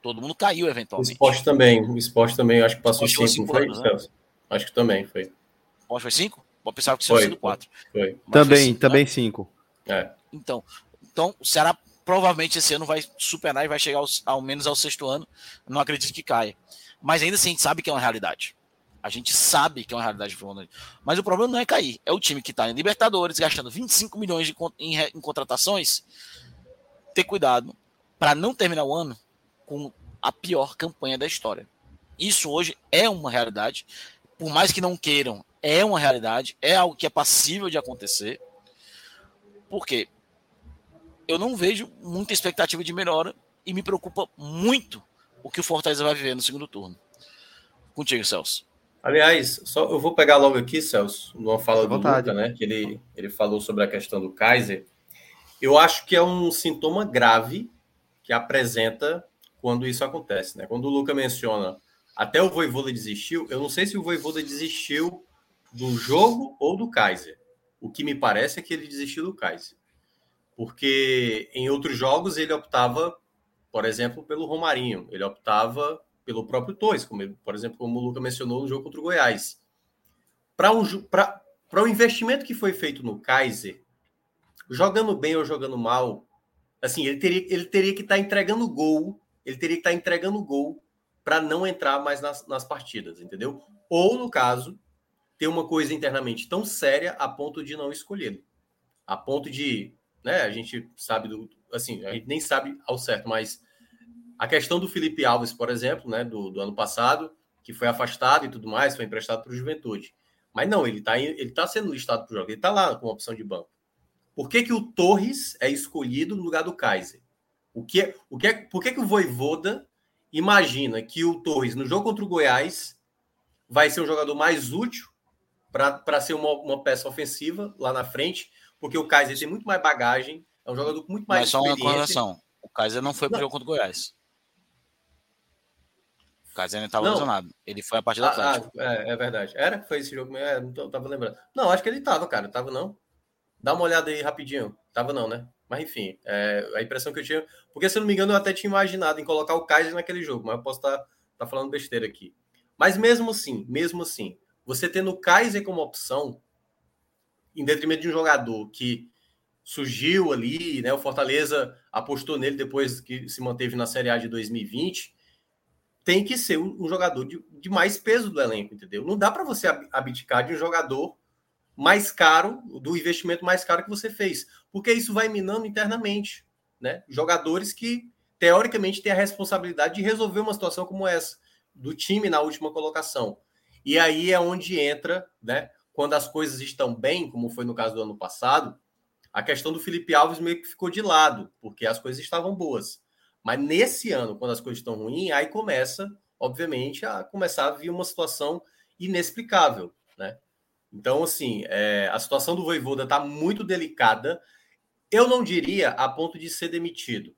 Todo mundo caiu eventualmente. O esporte também, o esporte também, acho que passou cinco, cinco foi, anos, né? Acho que também foi. O foi cinco? Eu pensava que tinha sido quatro. Foi. Também, foi cinco, também né? cinco. É. Então, então, o Ceará provavelmente esse ano vai superar e vai chegar aos, ao menos ao sexto ano. Não acredito que caia. Mas ainda assim a gente sabe que é uma realidade. A gente sabe que é uma realidade pro Mas o problema não é cair. É o time que está em Libertadores, gastando 25 milhões de, em, em contratações, ter cuidado para não terminar o ano com a pior campanha da história. Isso hoje é uma realidade. Por mais que não queiram, é uma realidade. É algo que é passível de acontecer. Por quê? Eu não vejo muita expectativa de melhora e me preocupa muito o que o Fortaleza vai viver no segundo turno. Contigo, Celso. Aliás, só eu vou pegar logo aqui, Celso, numa fala do Luca, né? Que ele, ele falou sobre a questão do Kaiser. Eu acho que é um sintoma grave que apresenta quando isso acontece, né? Quando o Luca menciona até o Voivoda desistiu, eu não sei se o Voivoda desistiu do jogo ou do Kaiser. O que me parece é que ele desistiu do Kaiser. Porque em outros jogos ele optava por exemplo, pelo Romarinho. Ele optava pelo próprio Torres, como, por exemplo, como o Luca mencionou no jogo contra o Goiás. para um, o investimento que foi feito no Kaiser, jogando bem ou jogando mal, assim, ele teria, ele teria que estar tá entregando gol, ele teria que estar entregando gol para não entrar mais nas, nas partidas, entendeu? Ou, no caso, ter uma coisa internamente tão séria a ponto de não escolhê-lo. A ponto de, né, a gente sabe do, assim, a gente nem sabe ao certo, mas a questão do Felipe Alves, por exemplo, né, do, do ano passado, que foi afastado e tudo mais, foi emprestado para o Juventude. Mas não, ele está ele tá sendo listado para o jogo, ele está lá com opção de banco. Por que, que o Torres é escolhido no lugar do Kaiser? O que, é, o que é, por que, que o Voivoda imagina que o Torres, no jogo contra o Goiás, vai ser um jogador mais útil para ser uma, uma peça ofensiva lá na frente, porque o Kaiser tem muito mais bagagem, é um jogador com muito mais Mas só uma correção, o Kaiser não foi para o jogo contra o Goiás. O Kaiser ainda estava lesionado. Ele foi a partir do ah, Atlético. Ah, é, é, verdade. Era? Foi esse jogo? É, não tava lembrando. Não, acho que ele tava, cara. Tava não. Dá uma olhada aí rapidinho. Tava não, né? Mas enfim, é, a impressão que eu tinha. Porque se eu não me engano, eu até tinha imaginado em colocar o Kaiser naquele jogo, mas eu posso estar tá, tá falando besteira aqui. Mas mesmo assim, mesmo assim, você tendo o Kaiser como opção, em detrimento de um jogador que surgiu ali, né? O Fortaleza apostou nele depois que se manteve na Série A de 2020 tem que ser um, jogador de, de, mais peso do elenco, entendeu? Não dá para você abdicar de um jogador mais caro, do investimento mais caro que você fez, porque isso vai minando internamente, né? Jogadores que teoricamente têm a responsabilidade de resolver uma situação como essa do time na última colocação. E aí é onde entra, né? Quando as coisas estão bem, como foi no caso do ano passado, a questão do Felipe Alves meio que ficou de lado, porque as coisas estavam boas. Mas nesse ano, quando as coisas estão ruins, aí começa, obviamente, a começar a vir uma situação inexplicável? Então, assim, é, a situação do Voivoda está muito delicada. Eu não diria a ponto de ser demitido,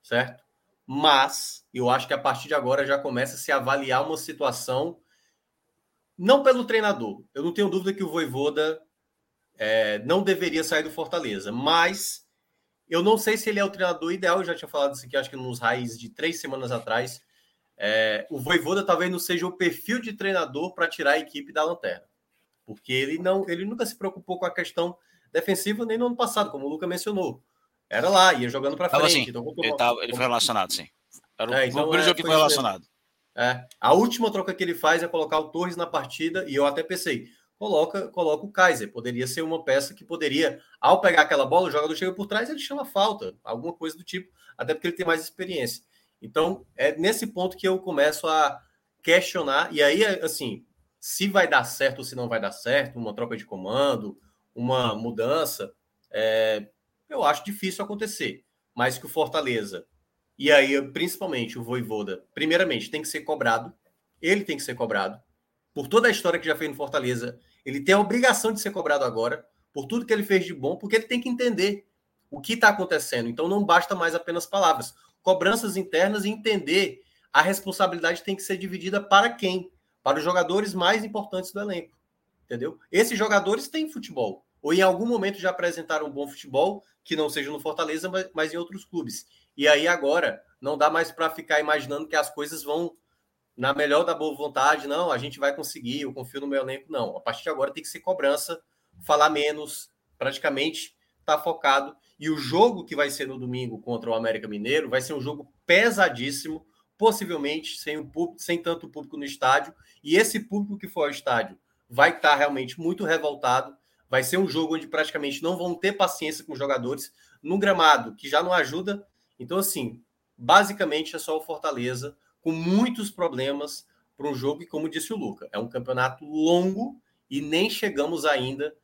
certo? Mas eu acho que a partir de agora já começa a se avaliar uma situação, não pelo treinador. Eu não tenho dúvida que o Voivoda é, não deveria sair do Fortaleza, mas eu não sei se ele é o treinador ideal, eu já tinha falado isso aqui, acho que nos raízes de três semanas atrás. É, o Voivoda talvez não seja o perfil de treinador para tirar a equipe da lanterna. Porque ele não, ele nunca se preocupou com a questão defensiva nem no ano passado, como o Luca mencionou. Era lá, ia jogando para frente. Assim, então, ele, tava, ele foi relacionado, sim. Era é, então, o primeiro é, jogo que foi relacionado. É, a última troca que ele faz é colocar o Torres na partida, e eu até pensei, coloca, coloca o Kaiser. Poderia ser uma peça que poderia, ao pegar aquela bola, o jogador chega por trás, ele chama falta, alguma coisa do tipo, até porque ele tem mais experiência. Então, é nesse ponto que eu começo a questionar, e aí, assim, se vai dar certo ou se não vai dar certo, uma troca de comando, uma mudança, é, eu acho difícil acontecer. Mas que o Fortaleza, e aí, principalmente o Voivoda, primeiramente, tem que ser cobrado, ele tem que ser cobrado, por toda a história que já fez no Fortaleza ele tem a obrigação de ser cobrado agora por tudo que ele fez de bom, porque ele tem que entender o que está acontecendo. Então não basta mais apenas palavras. Cobranças internas e entender a responsabilidade tem que ser dividida para quem? Para os jogadores mais importantes do elenco. Entendeu? Esses jogadores têm futebol. Ou em algum momento já apresentaram um bom futebol, que não seja no Fortaleza, mas, mas em outros clubes. E aí agora não dá mais para ficar imaginando que as coisas vão na melhor da boa vontade, não, a gente vai conseguir, eu confio no meu elenco, não. A partir de agora tem que ser cobrança, falar menos, praticamente tá focado. E o jogo que vai ser no domingo contra o América Mineiro vai ser um jogo pesadíssimo, possivelmente sem, o público, sem tanto público no estádio. E esse público que for ao estádio vai estar realmente muito revoltado. Vai ser um jogo onde praticamente não vão ter paciência com os jogadores, num gramado que já não ajuda. Então, assim, basicamente é só o Fortaleza com muitos problemas para um jogo e como disse o Luca, é um campeonato longo e nem chegamos ainda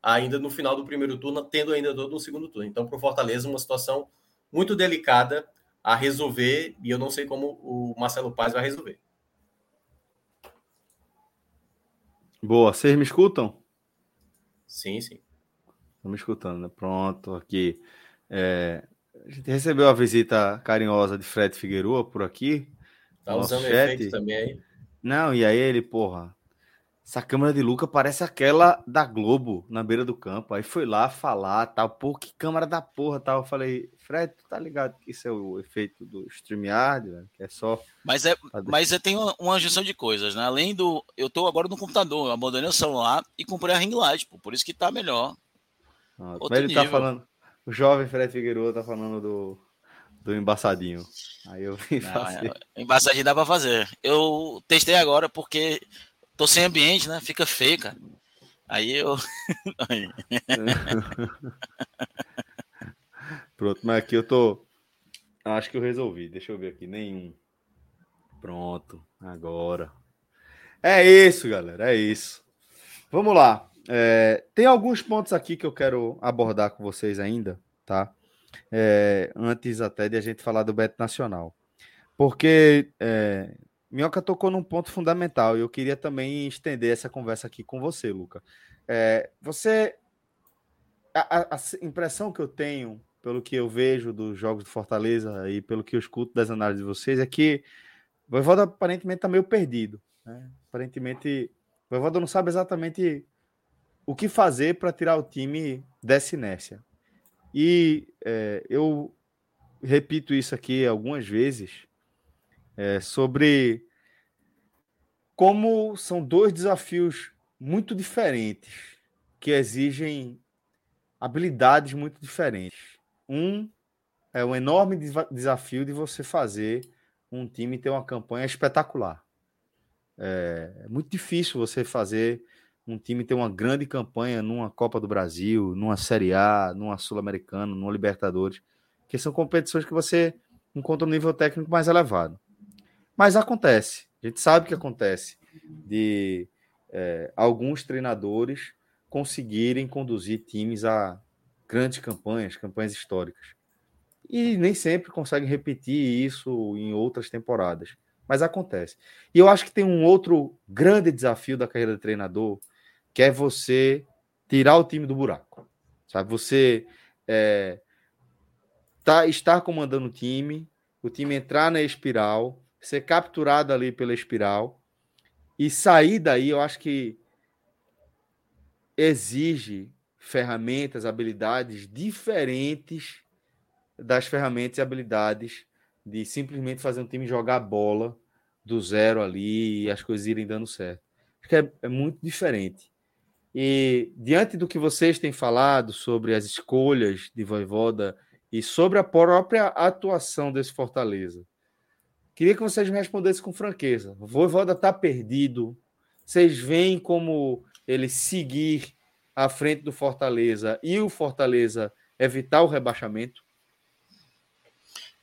ainda no final do primeiro turno, tendo ainda todo no segundo turno. Então, para o Fortaleza, uma situação muito delicada a resolver e eu não sei como o Marcelo Paz vai resolver. Boa, vocês me escutam? Sim, sim. Estão me escutando, né? Pronto, aqui. É, a gente recebeu a visita carinhosa de Fred Figueroa por aqui. Tá usando chat. efeito também aí? Não, e aí ele, porra, essa câmera de Luca parece aquela da Globo na beira do campo. Aí foi lá falar, tal, pô, que câmera da porra, tal. Eu falei, Fred, tu tá ligado que isso é o efeito do StreamYard, velho, que é só. Mas é, mas é, tem uma, uma junção de coisas, né? Além do. Eu tô agora no computador, eu abandonei o celular e comprei a ring light, pô, por isso que tá melhor. Ah, mas ele tá nível. tá falando. O jovem Fred Figueiredo tá falando do, do embaçadinho. Aí eu vim fazer. É, embaçadinho dá pra fazer. Eu testei agora porque Tô sem ambiente, né? Fica feio, cara. Aí eu. Pronto, mas aqui eu tô. Acho que eu resolvi. Deixa eu ver aqui. Nenhum. Pronto. Agora. É isso, galera. É isso. Vamos lá. É, tem alguns pontos aqui que eu quero abordar com vocês ainda, tá? É, antes até de a gente falar do Beto Nacional. Porque é, Minhoca tocou num ponto fundamental e eu queria também estender essa conversa aqui com você, Luca. É, você. A, a, impressão que eu tenho, pelo que eu vejo dos jogos do Fortaleza e pelo que eu escuto das análises de vocês, é que o Voivoda aparentemente está meio perdido. Né? Aparentemente, o Voivoda não sabe exatamente o que fazer para tirar o time dessa inércia. E é, eu repito isso aqui algumas vezes é, sobre como são dois desafios muito diferentes que exigem habilidades muito diferentes. Um é o enorme desafio de você fazer um time ter uma campanha espetacular. É, é muito difícil você fazer um time ter uma grande campanha numa Copa do Brasil, numa Série A, numa Sul-Americana, numa Libertadores, que são competições que você encontra um nível técnico mais elevado. Mas acontece, a gente sabe que acontece de é, alguns treinadores conseguirem conduzir times a grandes campanhas, campanhas históricas. E nem sempre conseguem repetir isso em outras temporadas, mas acontece. E eu acho que tem um outro grande desafio da carreira de treinador, que é você tirar o time do buraco. Sabe, você é, tá, estar comandando o time, o time entrar na espiral, ser capturado ali pela espiral e sair daí, eu acho que exige ferramentas, habilidades diferentes das ferramentas e habilidades de simplesmente fazer um time jogar bola do zero ali e as coisas irem dando certo. Acho que é, é muito diferente. E diante do que vocês têm falado sobre as escolhas de Voivoda e sobre a própria atuação desse Fortaleza, Queria que vocês me respondessem com franqueza. Voivoda está perdido. Vocês veem como ele seguir à frente do Fortaleza e o Fortaleza evitar o rebaixamento?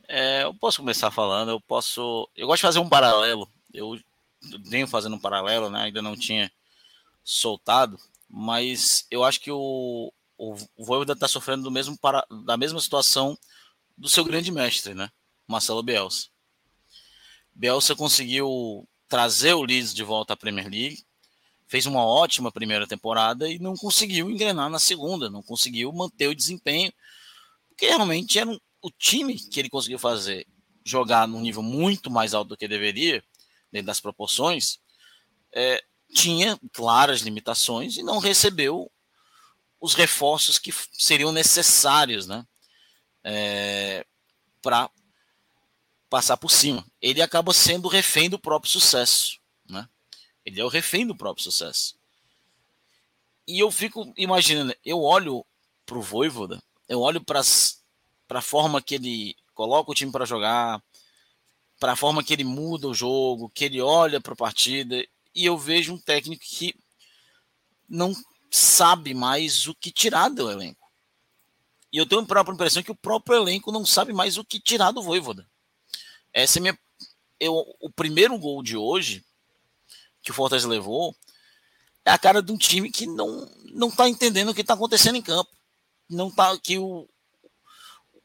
É, eu posso começar falando, eu posso. Eu gosto de fazer um paralelo. Eu venho fazendo um paralelo, né? Ainda não tinha soltado, mas eu acho que o, o, o Voivoda está sofrendo do mesmo para, da mesma situação do seu grande mestre, né? Marcelo Bielsa. Bielsa conseguiu trazer o Leeds de volta à Premier League, fez uma ótima primeira temporada e não conseguiu engrenar na segunda, não conseguiu manter o desempenho, porque realmente era um, o time que ele conseguiu fazer jogar num nível muito mais alto do que deveria, dentro das proporções, é, tinha claras limitações e não recebeu os reforços que seriam necessários né, é, para passar por cima. Ele acaba sendo refém do próprio sucesso, né? Ele é o refém do próprio sucesso. E eu fico imaginando, eu olho para o Voivoda, eu olho para a forma que ele coloca o time para jogar, para a forma que ele muda o jogo, que ele olha para a partida, e eu vejo um técnico que não sabe mais o que tirar do elenco. E eu tenho a própria impressão que o próprio elenco não sabe mais o que tirar do Voivoda. Essa é minha. Eu, o primeiro gol de hoje, que o Fortaleza levou, é a cara de um time que não, não tá entendendo o que está acontecendo em campo. Não tá. Que o,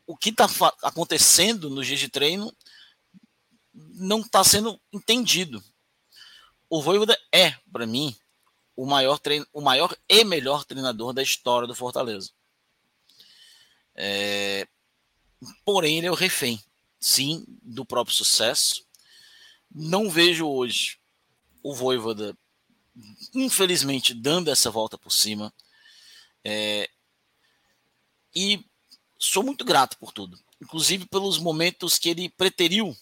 o que está acontecendo nos dias de treino não está sendo entendido. O Voivoda é, para mim, o maior, treino, o maior e melhor treinador da história do Fortaleza. É, porém, ele é o refém sim, do próprio sucesso. Não vejo hoje o Voivoda infelizmente, dando essa volta por cima. É, e sou muito grato por tudo, inclusive pelos momentos que ele preteriu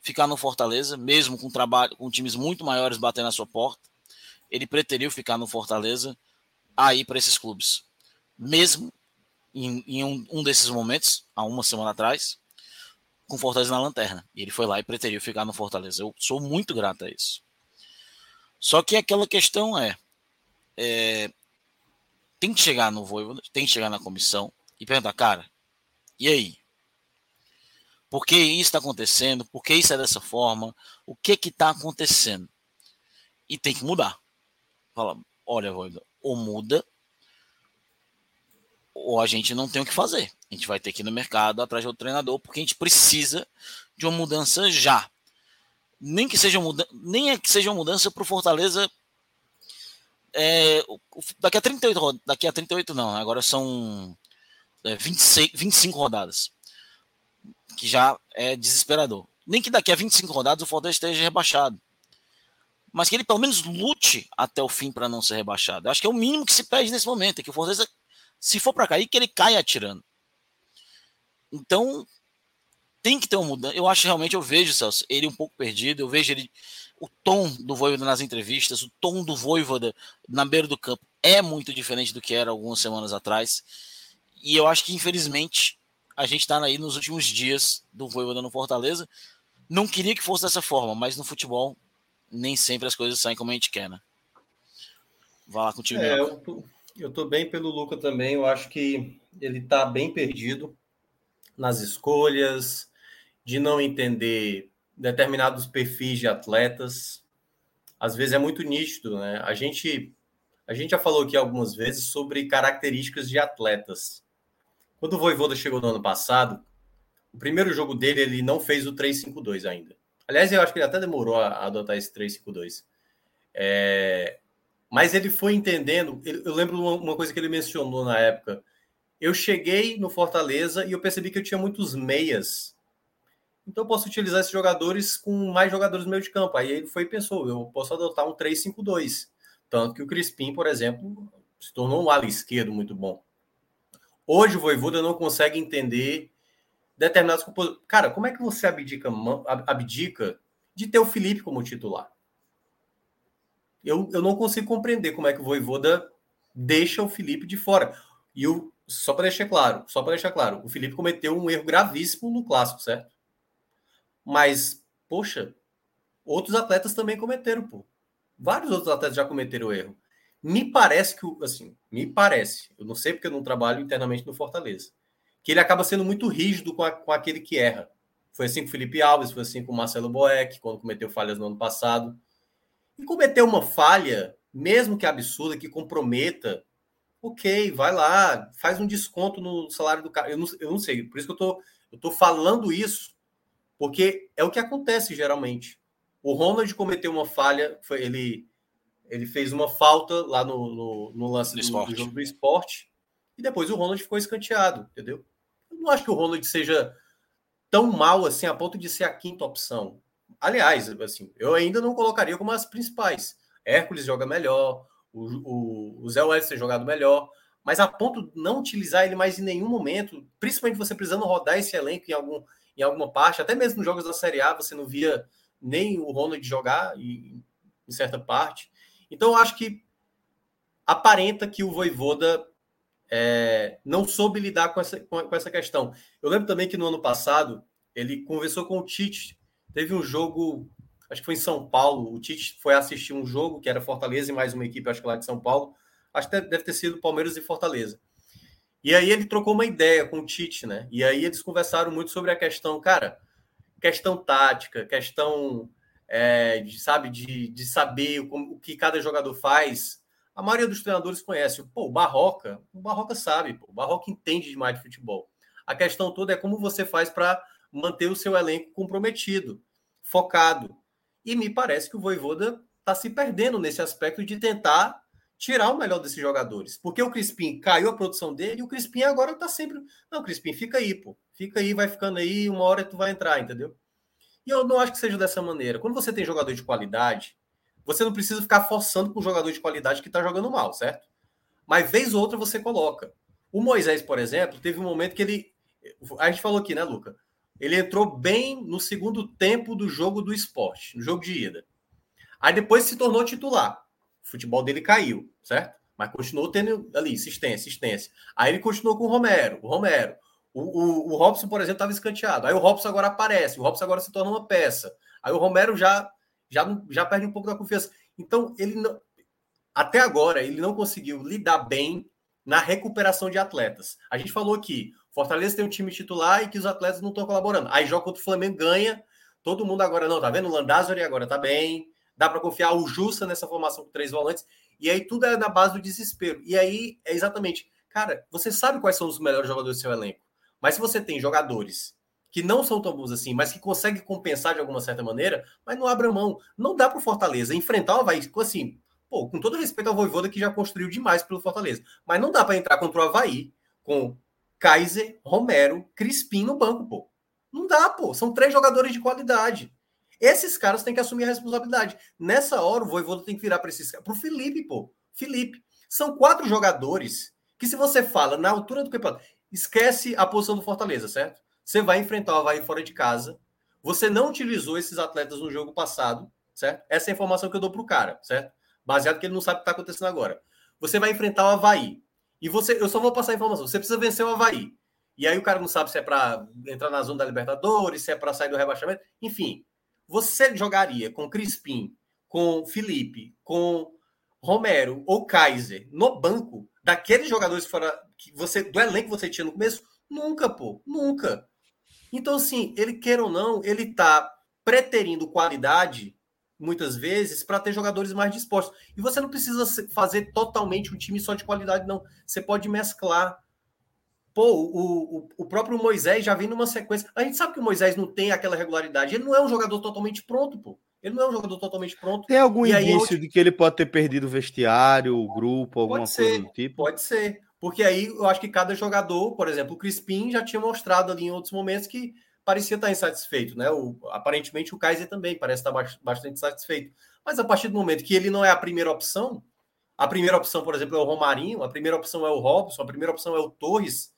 ficar no Fortaleza, mesmo com trabalho, com times muito maiores batendo na sua porta. Ele preteriu ficar no Fortaleza aí para esses clubes, mesmo em, em um, um, desses momentos, há uma semana atrás, com Fortaleza na lanterna. E ele foi lá e preteriu ficar no Fortaleza. Eu sou muito grato a isso. Só que aquela questão é, é tem que chegar no Voivoda, tem que chegar na comissão e perguntar, cara, e aí? Por que isso está acontecendo? Por que isso é dessa forma? O que que está acontecendo? E tem que mudar. Fala, olha, Voivoda, ou muda, ou a gente não tem o que fazer. A gente vai ter que ir no mercado atrás do treinador, porque a gente precisa de uma mudança já nem que seja mudança, nem é que seja uma mudança para o Fortaleza é, daqui a 38 daqui a 38 não, agora são é, 26, 25 rodadas. Que já é desesperador. Nem que daqui a 25 rodadas o Fortaleza esteja rebaixado. Mas que ele pelo menos lute até o fim para não ser rebaixado. Eu acho que é o mínimo que se pede nesse momento, é que o Fortaleza se for para cair, que ele caia atirando. Então, tem que ter uma mudança. Eu acho realmente, eu vejo, Celso, ele um pouco perdido, eu vejo ele. O tom do Voivoda nas entrevistas, o tom do Voivoda na beira do campo é muito diferente do que era algumas semanas atrás. E eu acho que, infelizmente, a gente está aí nos últimos dias do Voivoda no Fortaleza. Não queria que fosse dessa forma, mas no futebol nem sempre as coisas saem como a gente quer, né? Vai lá contigo. É, eu, tô, eu tô bem pelo Luca também. Eu acho que ele tá bem perdido nas escolhas, de não entender determinados perfis de atletas. Às vezes é muito nítido, né? A gente, a gente já falou aqui algumas vezes sobre características de atletas. Quando o Voivoda chegou no ano passado, o primeiro jogo dele ele não fez o 3-5-2 ainda. Aliás, eu acho que ele até demorou a adotar esse 3-5-2. É... Mas ele foi entendendo. Eu lembro uma coisa que ele mencionou na época. Eu cheguei no Fortaleza e eu percebi que eu tinha muitos meias então eu posso utilizar esses jogadores com mais jogadores no meio de campo. Aí ele foi e pensou, eu posso adotar um 3-5-2. Tanto que o Crispim, por exemplo, se tornou um ala esquerdo muito bom. Hoje o Voivoda não consegue entender determinados compositores. Cara, como é que você abdica, abdica de ter o Felipe como titular? Eu, eu não consigo compreender como é que o Voivoda deixa o Felipe de fora. E o, só para deixar claro, só para deixar claro, o Felipe cometeu um erro gravíssimo no clássico, certo? Mas, poxa, outros atletas também cometeram, pô. Vários outros atletas já cometeram erro. Me parece que, assim, me parece, eu não sei porque eu não trabalho internamente no Fortaleza, que ele acaba sendo muito rígido com, a, com aquele que erra. Foi assim com o Felipe Alves, foi assim com o Marcelo Boeck, quando cometeu falhas no ano passado. E cometeu uma falha, mesmo que absurda, que comprometa, ok, vai lá, faz um desconto no salário do cara. Eu não, eu não sei, por isso que eu tô, eu tô falando isso porque é o que acontece geralmente. O Ronald cometeu uma falha, foi, ele, ele fez uma falta lá no, no, no lance do, do, do, jogo do esporte, e depois o Ronald ficou escanteado, entendeu? Eu não acho que o Ronald seja tão mal assim a ponto de ser a quinta opção. Aliás, assim, eu ainda não colocaria como as principais. Hércules joga melhor, o, o, Zé Welles tem jogado melhor, mas a ponto de não utilizar ele mais em nenhum momento, principalmente você precisando rodar esse elenco em algum, em alguma parte, até mesmo nos jogos da Série A, você não via nem o Ronald jogar em, em certa parte. Então, eu acho que aparenta que o Voivoda é, não soube lidar com essa, com, essa questão. Eu lembro também que no ano passado ele conversou com o Tite. Teve um jogo, acho que foi em São Paulo. O Tite foi assistir um jogo que era Fortaleza e mais uma equipe, acho que lá de São Paulo. Acho que deve ter sido Palmeiras e Fortaleza. E aí ele trocou uma ideia com o Tite, né? E aí eles conversaram muito sobre a questão, cara, questão tática, questão, é, de, sabe, de, de saber o, que cada jogador faz. A maioria dos treinadores conhece. Pô, o Barroca, o Barroca sabe, pô, o Barroca entende demais de futebol. A questão toda é como você faz para manter o seu elenco comprometido, focado. E me parece que o Voivoda está se perdendo nesse aspecto de tentar tirar o melhor desses jogadores. Porque o Crispim caiu a produção dele e o Crispim agora tá sempre. Não, Crispim, fica aí, pô. Fica aí, vai ficando aí, uma hora tu vai entrar, entendeu? E eu não acho que seja dessa maneira. Quando você tem jogador de qualidade, você não precisa ficar forçando com um jogador de qualidade que está jogando mal, certo? Mas vez ou outra você coloca. O Moisés, por exemplo, teve um momento que ele. A gente falou aqui, né, Luca? Ele entrou bem no segundo tempo do jogo do esporte, no jogo de ida. Aí depois se tornou titular. O futebol dele caiu, certo? Mas continuou tendo ali assistência, assistência. Aí ele continuou com o Romero, o Romero. O, o, o Robson, por exemplo, estava escanteado. Aí o Robson agora aparece, o Robson agora se torna uma peça. Aí o Romero já, já, já perde um pouco da confiança. Então, ele não, até agora, ele não conseguiu lidar bem na recuperação de atletas. A gente falou que Fortaleza tem um time titular e que os atletas não estão colaborando. Aí joga contra o Flamengo, ganha. Todo mundo agora não, tá vendo? O Landázuri agora tá bem. Dá para confiar o Justa nessa formação com três volantes. E aí tudo é na base do desespero. E aí é exatamente, cara, você sabe quais são os melhores jogadores do seu elenco. Mas se você tem jogadores que não são tão bons assim, mas que conseguem compensar de alguma certa maneira, mas não abra mão. Não dá para Fortaleza enfrentar o Havaí assim, pô, com todo respeito ao Voivoda que já construiu demais pelo Fortaleza, mas não dá para entrar contra o Havaí com Kaiser, Romero, Crispim no banco, pô. Não dá, pô. São três jogadores de qualidade. Esses caras têm que assumir a responsabilidade. Nessa hora, o Voivoda tem que virar para esses caras. Para o Felipe, pô. Felipe. São quatro jogadores que, se você fala na altura do campeonato, esquece a posição do Fortaleza, certo? Você vai enfrentar o Havaí fora de casa. Você não utilizou esses atletas no jogo passado, certo? Essa é a informação que eu dou para o cara, certo? Baseado que ele não sabe o que está acontecendo agora. Você vai enfrentar o Havaí. E você, eu só vou passar a informação. Você precisa vencer o Havaí. E aí o cara não sabe se é para entrar na zona da Libertadores, se é para sair do rebaixamento. Enfim, você jogaria com Crispim, com Felipe, com Romero ou Kaiser no banco daqueles jogadores fora, que você do elenco que você tinha no começo? Nunca, pô, nunca. Então, assim, ele queira ou não, ele tá preterindo qualidade muitas vezes para ter jogadores mais dispostos. E você não precisa fazer totalmente um time só de qualidade, não. Você pode mesclar. Pô, o, o, o próprio Moisés já vem numa sequência. A gente sabe que o Moisés não tem aquela regularidade. Ele não é um jogador totalmente pronto, pô. Ele não é um jogador totalmente pronto. Tem algum indício de que ele pode ter perdido o vestiário, o grupo, alguma pode coisa ser, do tipo? Pode ser. Porque aí eu acho que cada jogador, por exemplo, o Crispim já tinha mostrado ali em outros momentos que parecia estar insatisfeito, né? O, aparentemente o Kaiser também parece estar bastante insatisfeito. Mas a partir do momento que ele não é a primeira opção, a primeira opção, por exemplo, é o Romarinho, a primeira opção é o Robson, a primeira opção é o Torres,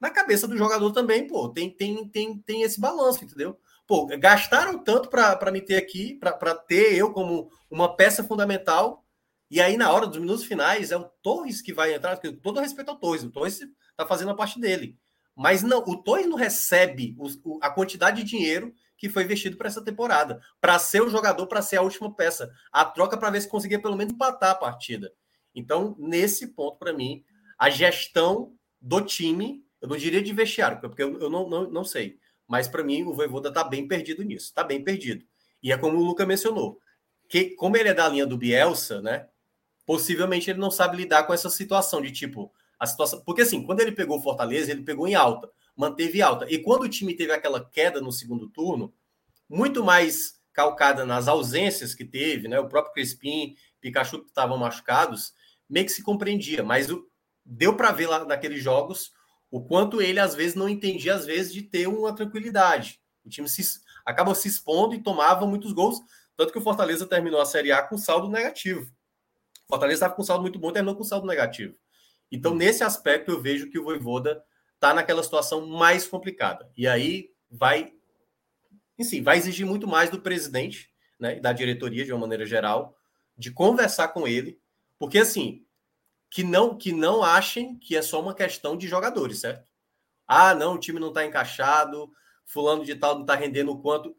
na cabeça do jogador também, pô, tem, tem, tem, tem esse balanço, entendeu? Pô, gastaram tanto para me ter aqui, para ter eu como uma peça fundamental, e aí na hora dos minutos finais é o Torres que vai entrar, com todo respeito ao Torres, o Torres está fazendo a parte dele. Mas não, o Torres não recebe o, a quantidade de dinheiro que foi investido para essa temporada, para ser o jogador, para ser a última peça. A troca para ver se conseguia pelo menos empatar a partida. Então, nesse ponto, para mim, a gestão do time, eu não diria de vestiário, porque eu, eu não, não, não sei. Mas para mim, o Voivoda está bem perdido nisso, está bem perdido. E é como o Luca mencionou, que como ele é da linha do Bielsa, né? Possivelmente ele não sabe lidar com essa situação de tipo, a situação. Porque assim, quando ele pegou o Fortaleza, ele pegou em alta, manteve alta. E quando o time teve aquela queda no segundo turno, muito mais calcada nas ausências que teve, né? O próprio Crespim, Pikachu que estavam machucados, meio que se compreendia, mas o, deu para ver lá naqueles jogos o quanto ele às vezes não entendia às vezes de ter uma tranquilidade. O time se acaba se expondo e tomava muitos gols, tanto que o Fortaleza terminou a Série A com saldo negativo. O Fortaleza estava com saldo muito bom, terminou com saldo negativo. Então, hum. nesse aspecto, eu vejo que o Voivoda está naquela situação mais complicada. E aí vai, enfim, vai exigir muito mais do presidente né, e da diretoria, de uma maneira geral, de conversar com ele, porque assim, que não que não achem que é só uma questão de jogadores, certo? Ah, não, o time não está encaixado, fulano de tal não está rendendo o quanto.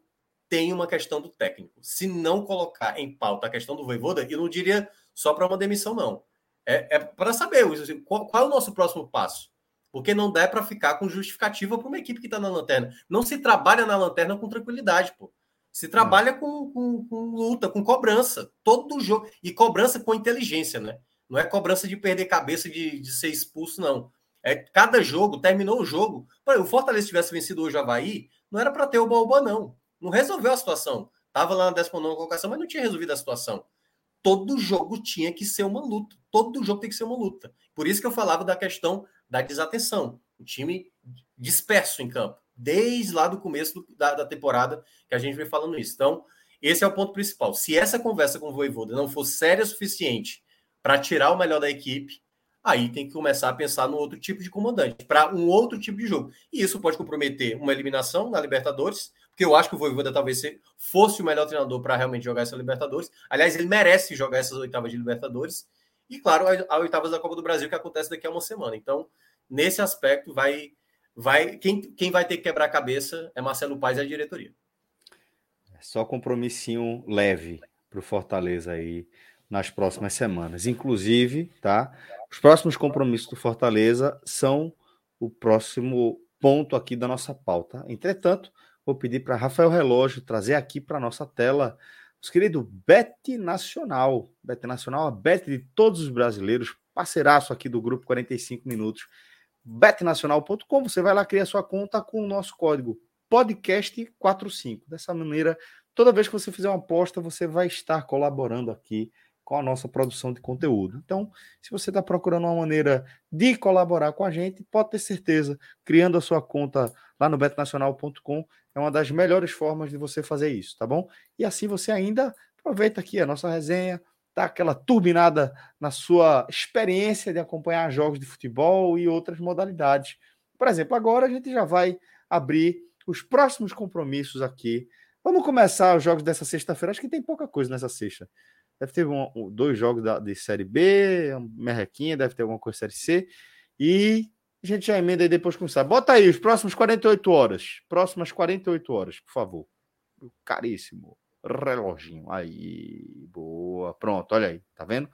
Tem uma questão do técnico. Se não colocar em pauta a questão do Voivoda, eu não diria só para uma demissão, não. É, é para saber assim, qual, qual, é o nosso próximo passo. Porque não dá para ficar com justificativa para uma equipe que está na lanterna. Não se trabalha na lanterna com tranquilidade, pô. Se trabalha com, com, com, luta, com cobrança. Todo jogo. E cobrança com inteligência, né? Não é cobrança de perder cabeça, de, de ser expulso, não. É cada jogo, terminou o jogo. Pô, o Fortaleza tivesse vencido hoje o Havaí, não era para ter o Balba, não. Não resolveu a situação. Tava lá na 19 colocação, mas não tinha resolvido a situação todo jogo tinha que ser uma luta. Todo jogo tem que ser uma luta. Por isso que eu falava da questão da desatenção. O time disperso em campo, desde lá do começo do, da, da, temporada que a gente vem falando isso. Então, esse é o ponto principal. Se essa conversa com o Voivoda não for séria o suficiente para tirar o melhor da equipe, aí tem que começar a pensar no outro tipo de comandante, para um outro tipo de jogo. E isso pode comprometer uma eliminação na Libertadores, porque eu acho que o Voivoda talvez fosse o melhor treinador para realmente jogar essa Libertadores. Aliás, ele merece jogar essas oitavas de Libertadores. E, claro, a oitavas da Copa do Brasil, que acontece daqui a uma semana. Então, nesse aspecto, vai. vai quem, quem vai ter que quebrar a cabeça é Marcelo Paes e a diretoria. É só compromissinho leve para o Fortaleza aí nas próximas semanas. Inclusive, tá? Os próximos compromissos do Fortaleza são o próximo ponto aqui da nossa pauta. Entretanto, vou pedir para Rafael Relógio trazer aqui para nossa tela os queridos Bet Nacional. Bet Nacional, a bet de todos os brasileiros, parceiraço aqui do grupo 45 minutos. betnacional.com, você vai lá criar sua conta com o nosso código podcast45. Dessa maneira, toda vez que você fizer uma aposta, você vai estar colaborando aqui com a nossa produção de conteúdo. Então, se você está procurando uma maneira de colaborar com a gente, pode ter certeza, criando a sua conta lá no betnacional.com é uma das melhores formas de você fazer isso, tá bom? E assim você ainda aproveita aqui a nossa resenha, dá aquela turbinada na sua experiência de acompanhar jogos de futebol e outras modalidades. Por exemplo, agora a gente já vai abrir os próximos compromissos aqui. Vamos começar os jogos dessa sexta-feira. Acho que tem pouca coisa nessa sexta. Deve ter um, dois jogos da, de Série B, merrequinha, deve ter alguma coisa de Série C. E a gente já emenda aí depois começar. Bota aí os próximos 48 horas. Próximas 48 horas, por favor. Caríssimo. Reloginho. Aí, boa. Pronto, olha aí, tá vendo?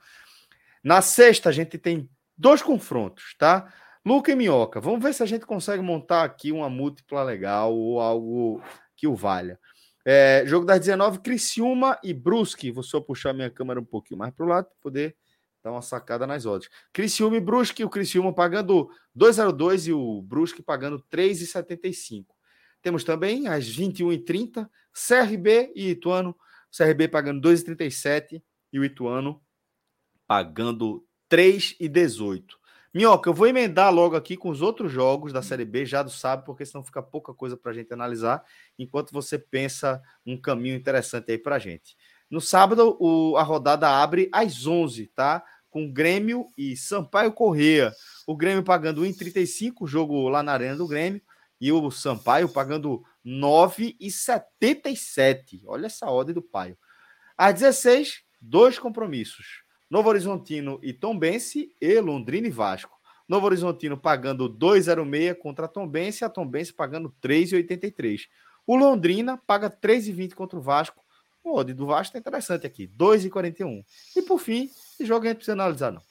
Na sexta, a gente tem dois confrontos, tá? Luca e Minhoca. Vamos ver se a gente consegue montar aqui uma múltipla legal ou algo que o valha. É, jogo das 19, Criciúma e Brusque. Vou só puxar minha câmera um pouquinho mais para o lado para poder dar uma sacada nas odds. Criciúma e Brusque, o Criciúma pagando 2,02 e o Brusque pagando 3,75. Temos também às 21h30, CRB e Ituano. CRB pagando 2,37 e o Ituano pagando 3,18. Minhoca, eu vou emendar logo aqui com os outros jogos da Série B, já do sábado, porque senão fica pouca coisa para a gente analisar, enquanto você pensa um caminho interessante aí para a gente. No sábado, o, a rodada abre às 11, tá? Com Grêmio e Sampaio Correia. O Grêmio pagando 1,35, jogo lá na Arena do Grêmio, e o Sampaio pagando 9,77. Olha essa ordem do Paio. Às 16, dois compromissos. Novo Horizontino e Tombense e Londrina e Vasco. Novo Horizontino pagando 2,06 contra a Tombense a Tombense pagando 3,83. O Londrina paga 3,20 contra o Vasco. O odd do Vasco é interessante aqui, 2,41. E por fim, esse jogo a gente precisa analisar não.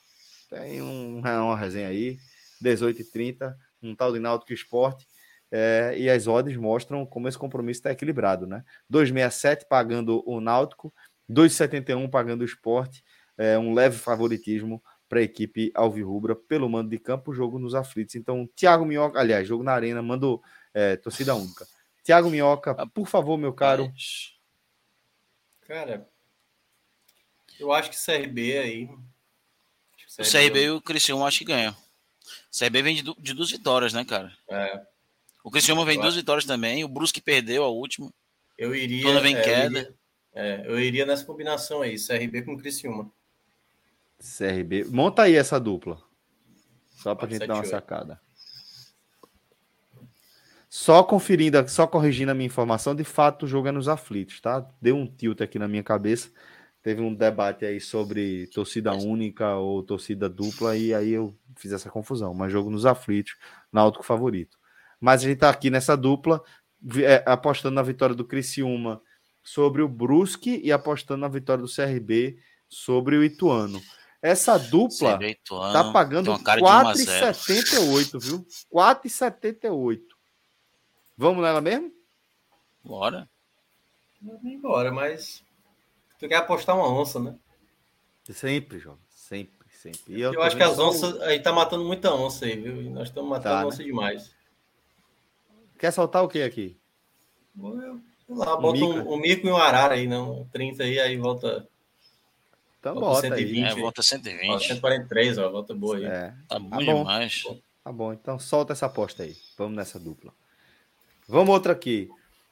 Tem um, uma resenha aí, 18,30, um tal de Náutico Esporte. É, e as odds mostram como esse compromisso está equilibrado, né? 2,67 pagando o Náutico, 2,71 pagando o Esporte é, um leve favoritismo para a equipe alvirrubra pelo mando de campo, jogo nos aflitos. Então, Thiago Minhoca, aliás, jogo na arena, mando é, torcida única. Thiago Minhoca, por favor, meu caro. Cara, eu acho que CRB aí. CRB o CRB e o Criciúma acho que ganham. O CRB vem de, de duas vitórias, né, cara? É. O Criciúma vem de duas vitórias também. O Brusque perdeu a última. Eu iria. Quando vem é, queda. Eu iria, é, eu iria nessa combinação aí, CRB com Criciúma. CRB. Monta aí essa dupla. Só para a gente dar uma sacada. Só conferindo, só corrigindo a minha informação, de fato o jogo é nos aflitos, tá? Deu um tilt aqui na minha cabeça. Teve um debate aí sobre torcida única ou torcida dupla, e aí eu fiz essa confusão. Mas jogo nos aflitos, náutico favorito. Mas a gente tá aqui nessa dupla, é, apostando na vitória do Criciúma sobre o Brusque e apostando na vitória do CRB sobre o Ituano. Essa dupla tá pagando 4,78, viu? 4,78. Vamos nela mesmo? Bora. Embora, mas tu quer apostar uma onça, né? Sempre, João. Sempre, sempre. eu, eu acho que as onças aí tá matando muita onça aí, viu? Nós estamos matando tá, onça né? demais. Quer soltar o que aqui? Sei lá, bota um mico, um, um mico e um arara aí, não. 30 aí, aí volta então volta, bota 120, aí. É, volta 120. Ó, 143, ó, volta boa aí. É. Tá, tá bom demais. Tá bom, então solta essa aposta aí. Vamos nessa dupla. Vamos outra aqui.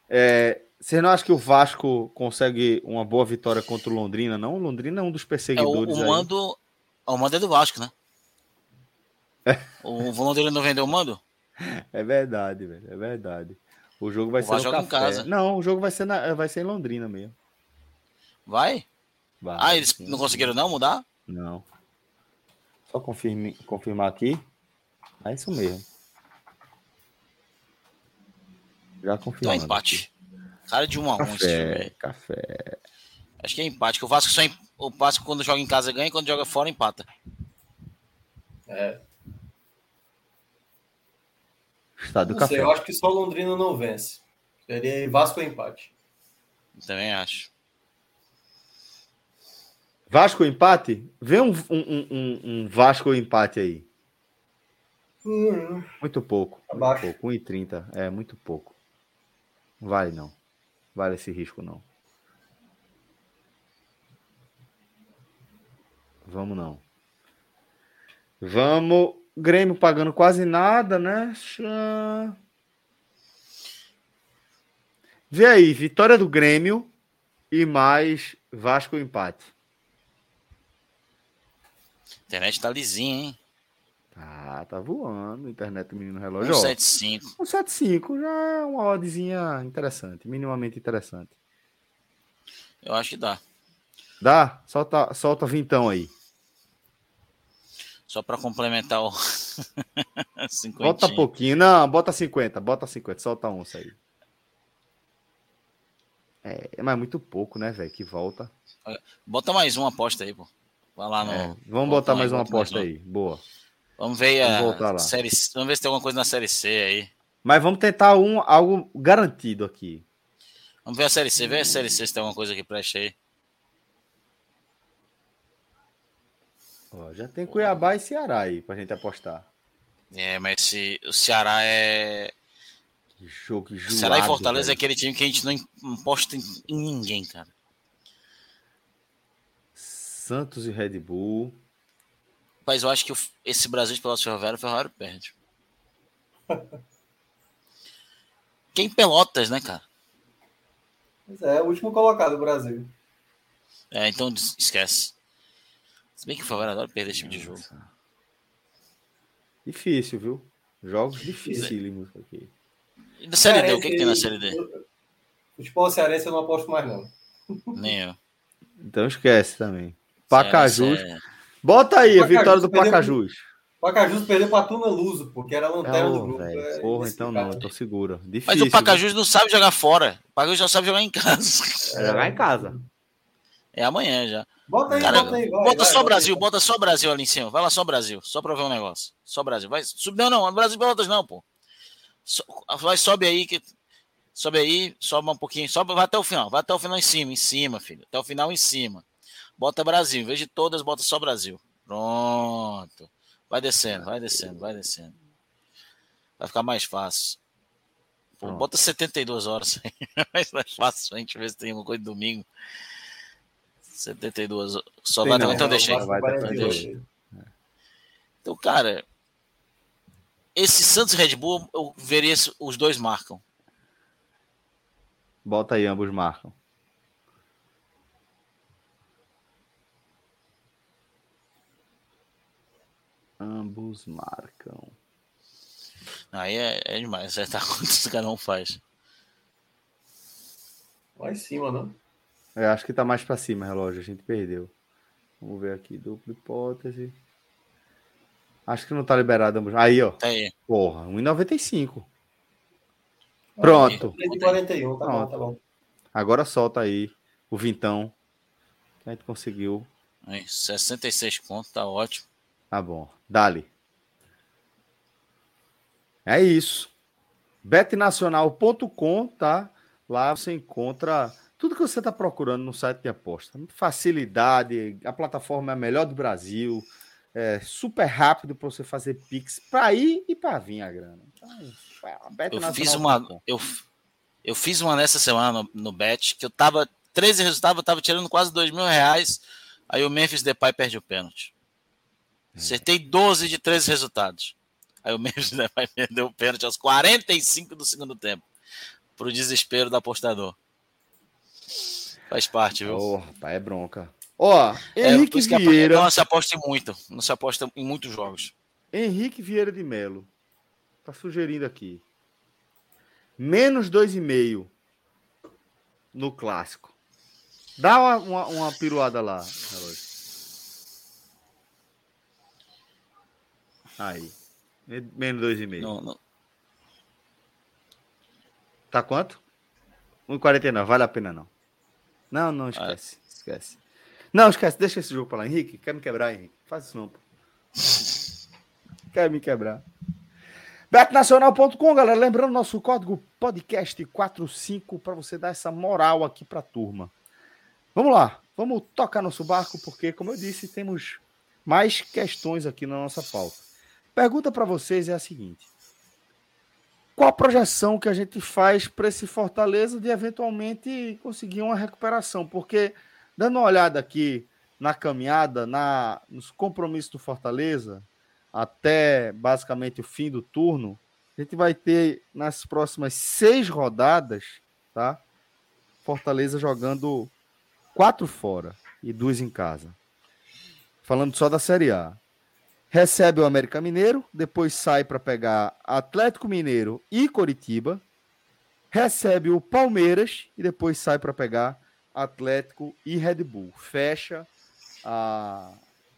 É, Você não acha que o Vasco consegue uma boa vitória contra o Londrina, não? O Londrina é um dos perseguidores. É, o, o mando. O mando é do Vasco, né? É. O Londrina não vendeu o mando? É verdade, velho. É verdade. O jogo vai o ser no café. em casa. Não, o jogo vai ser, na, vai ser em Londrina mesmo. Vai? vai ah, eles sim, não conseguiram não mudar? Não. Só confirme, confirmar aqui. É isso mesmo. Já confirmou. Então é empate. Cara de 1 um a 1 um café, café. Acho que é empate, que o Vasco só o Vasco quando joga em casa ganha e quando joga fora empata. É. Estado do café. Sei, eu acho que só Londrina não vence. Seria Vasco empate. Também acho. Vasco empate? Vê um, um, um, um Vasco empate aí. Hum. Muito pouco. Abaixo. Muito pouco. 1,30. É, muito pouco. Vale não. Vale esse risco não. Vamos não. Vamos. Grêmio pagando quase nada, né? Vê aí, vitória do Grêmio e mais Vasco empate. A internet tá lisinha, hein? Tá, tá voando. Internet menino relógio. 175. 175 já é uma oddzinha interessante, minimamente interessante. Eu acho que dá. Dá? Solta, solta vintão aí. Só para complementar o. bota pouquinho. Não, bota 50. Bota 50. Solta um aí. É, mas é muito pouco, né, velho? Que volta. Bota mais uma aposta aí, pô. Vai lá no. É, vamos botar mais uma aposta mais aí. Boa. Vamos ver vamos a série. Vamos ver se tem alguma coisa na série C aí. Mas vamos tentar um, algo garantido aqui. Vamos ver a série C. Vê a série C se tem alguma coisa que preste aí. Ó, já tem Cuiabá e Ceará aí pra gente apostar. É, mas se, o Ceará é. Que jogo joado, Ceará e Fortaleza velho. é aquele time que a gente não aposta em, em ninguém, cara. Santos e Red Bull. Mas eu acho que esse Brasil de Pelotas Ferroviário, o Ferroviário perde. Quem Pelotas, né, cara? é, o último colocado do Brasil. É, então esquece. Se bem que o Favara adora perder esse tipo de jogo. Difícil, viu? Jogos dificílimos aqui. E da Série D, o que, que tem na Série D? Futebol cearense eu não aposto mais, não. Nem eu. Então esquece também. Pacajus. É... Bota aí a vitória do Pacajus. Pacajus perdeu para Tuna Luso, porque era a lanterna oh, do grupo. É Porra, então não, eu tô seguro. Difícil, Mas o Pacajus não sabe jogar fora. O Pacajus só sabe jogar em casa. É, jogar em casa. É amanhã já. Bota aí, Cara, bota aí. Vai, bota vai, só vai, Brasil, bota só Brasil ali em cima. Vai lá só Brasil, só pra ver um negócio. Só Brasil. Vai, sub... Não, não, Brasil Pelotas não, pô. So... Vai, sobe aí, que... sobe aí, sobe um pouquinho, sobe, vai até o final, vai até o final em cima, em cima, filho. Até o final em cima. Bota Brasil, em vez de todas, bota só Brasil. Pronto. Vai descendo, vai descendo, vai descendo. Vai ficar mais fácil. Pô, bota 72 horas aí. mais fácil a gente ver se tem uma coisa de domingo. 72. Só vai. Então deixa aí. Então, cara, esse Santos Red Bull, eu veria os dois marcam. Bota aí, ambos marcam. Ambos marcam. Aí é, é demais, acertar quantos cada um faz. Lá em cima, não? É, acho que tá mais para cima, relógio. A gente perdeu. Vamos ver aqui, dupla hipótese. Acho que não tá liberado. Aí, ó. Aí. Porra, 1,95. Pronto. 41, tá Pronto. bom, tá bom. Agora solta aí o vintão. Que a gente conseguiu. Aí, 66 pontos, tá ótimo. Tá bom. Dali. É isso. betnacional.com, tá? Lá você encontra tudo que você está procurando no site de aposta. Facilidade, a plataforma é a melhor do Brasil, é super rápido para você fazer Pix para ir e para vir a grana. Então, eu fiz uma eu, eu fiz uma nessa semana no, no Bet que eu tava 13 resultados, eu tava tirando quase 2 mil reais. Aí o Memphis Depay perde o pênalti. É. Acertei 12 de 13 resultados. Aí o Memphis Depay perdeu o pênalti aos 45 do segundo tempo. Para o desespero do apostador. Faz parte, viu? Oh, rapaz, é bronca. Ó, é, Henrique Vieira. Não se aposta muito. Não se aposta em muitos jogos. Henrique Vieira de Melo. Tá sugerindo aqui. Menos 2,5 no clássico. Dá uma, uma, uma piruada lá, Aí. Menos 2,5. Não, não. Tá quanto? 1,49. Vale a pena não. Não, não, esquece. Ah. Esquece. Não, esquece. Deixa esse jogo pra lá. Henrique, quer me quebrar, Henrique? Faz isso não, pô. quer me quebrar. Betnacional.com, galera. Lembrando nosso código podcast45 para você dar essa moral aqui para a turma. Vamos lá, vamos tocar nosso barco, porque, como eu disse, temos mais questões aqui na nossa pauta. Pergunta para vocês é a seguinte: qual a projeção que a gente faz para esse Fortaleza de eventualmente conseguir uma recuperação? Porque, dando uma olhada aqui na caminhada, na, nos compromissos do Fortaleza, até basicamente o fim do turno, a gente vai ter nas próximas seis rodadas, tá? Fortaleza jogando quatro fora e duas em casa. Falando só da Série A. Recebe o América Mineiro, depois sai para pegar Atlético Mineiro e Coritiba. Recebe o Palmeiras e depois sai para pegar Atlético e Red Bull. Fecha a,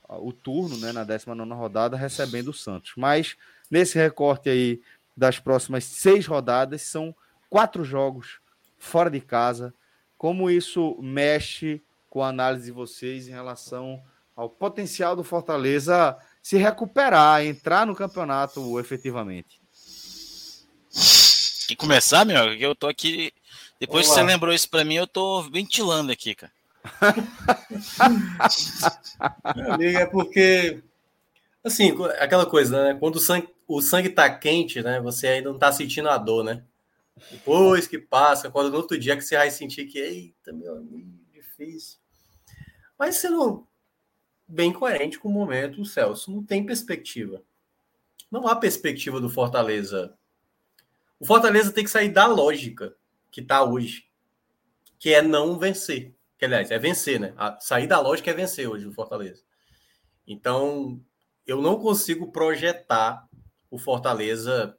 o turno, né, na 19 rodada, recebendo o Santos. Mas nesse recorte aí das próximas seis rodadas, são quatro jogos fora de casa. Como isso mexe com a análise de vocês em relação ao potencial do Fortaleza se recuperar, entrar no campeonato efetivamente? Que começar, meu, eu tô aqui. Depois que você lembrou isso para mim, eu tô ventilando aqui, cara. Meu amigo, é porque assim, aquela coisa, né? Quando o sangue, o sangue tá quente, né? Você ainda não tá sentindo a dor, né? Depois que passa, quando no outro dia que você vai sentir que, eita, meu amigo, difícil. Mas sendo bem coerente com o momento, o Celso não tem perspectiva. Não há perspectiva do Fortaleza. O Fortaleza tem que sair da lógica que tá hoje, que é não vencer. Que, aliás, é vencer, né? A, sair da lógica é vencer hoje o Fortaleza. Então, eu não consigo projetar o Fortaleza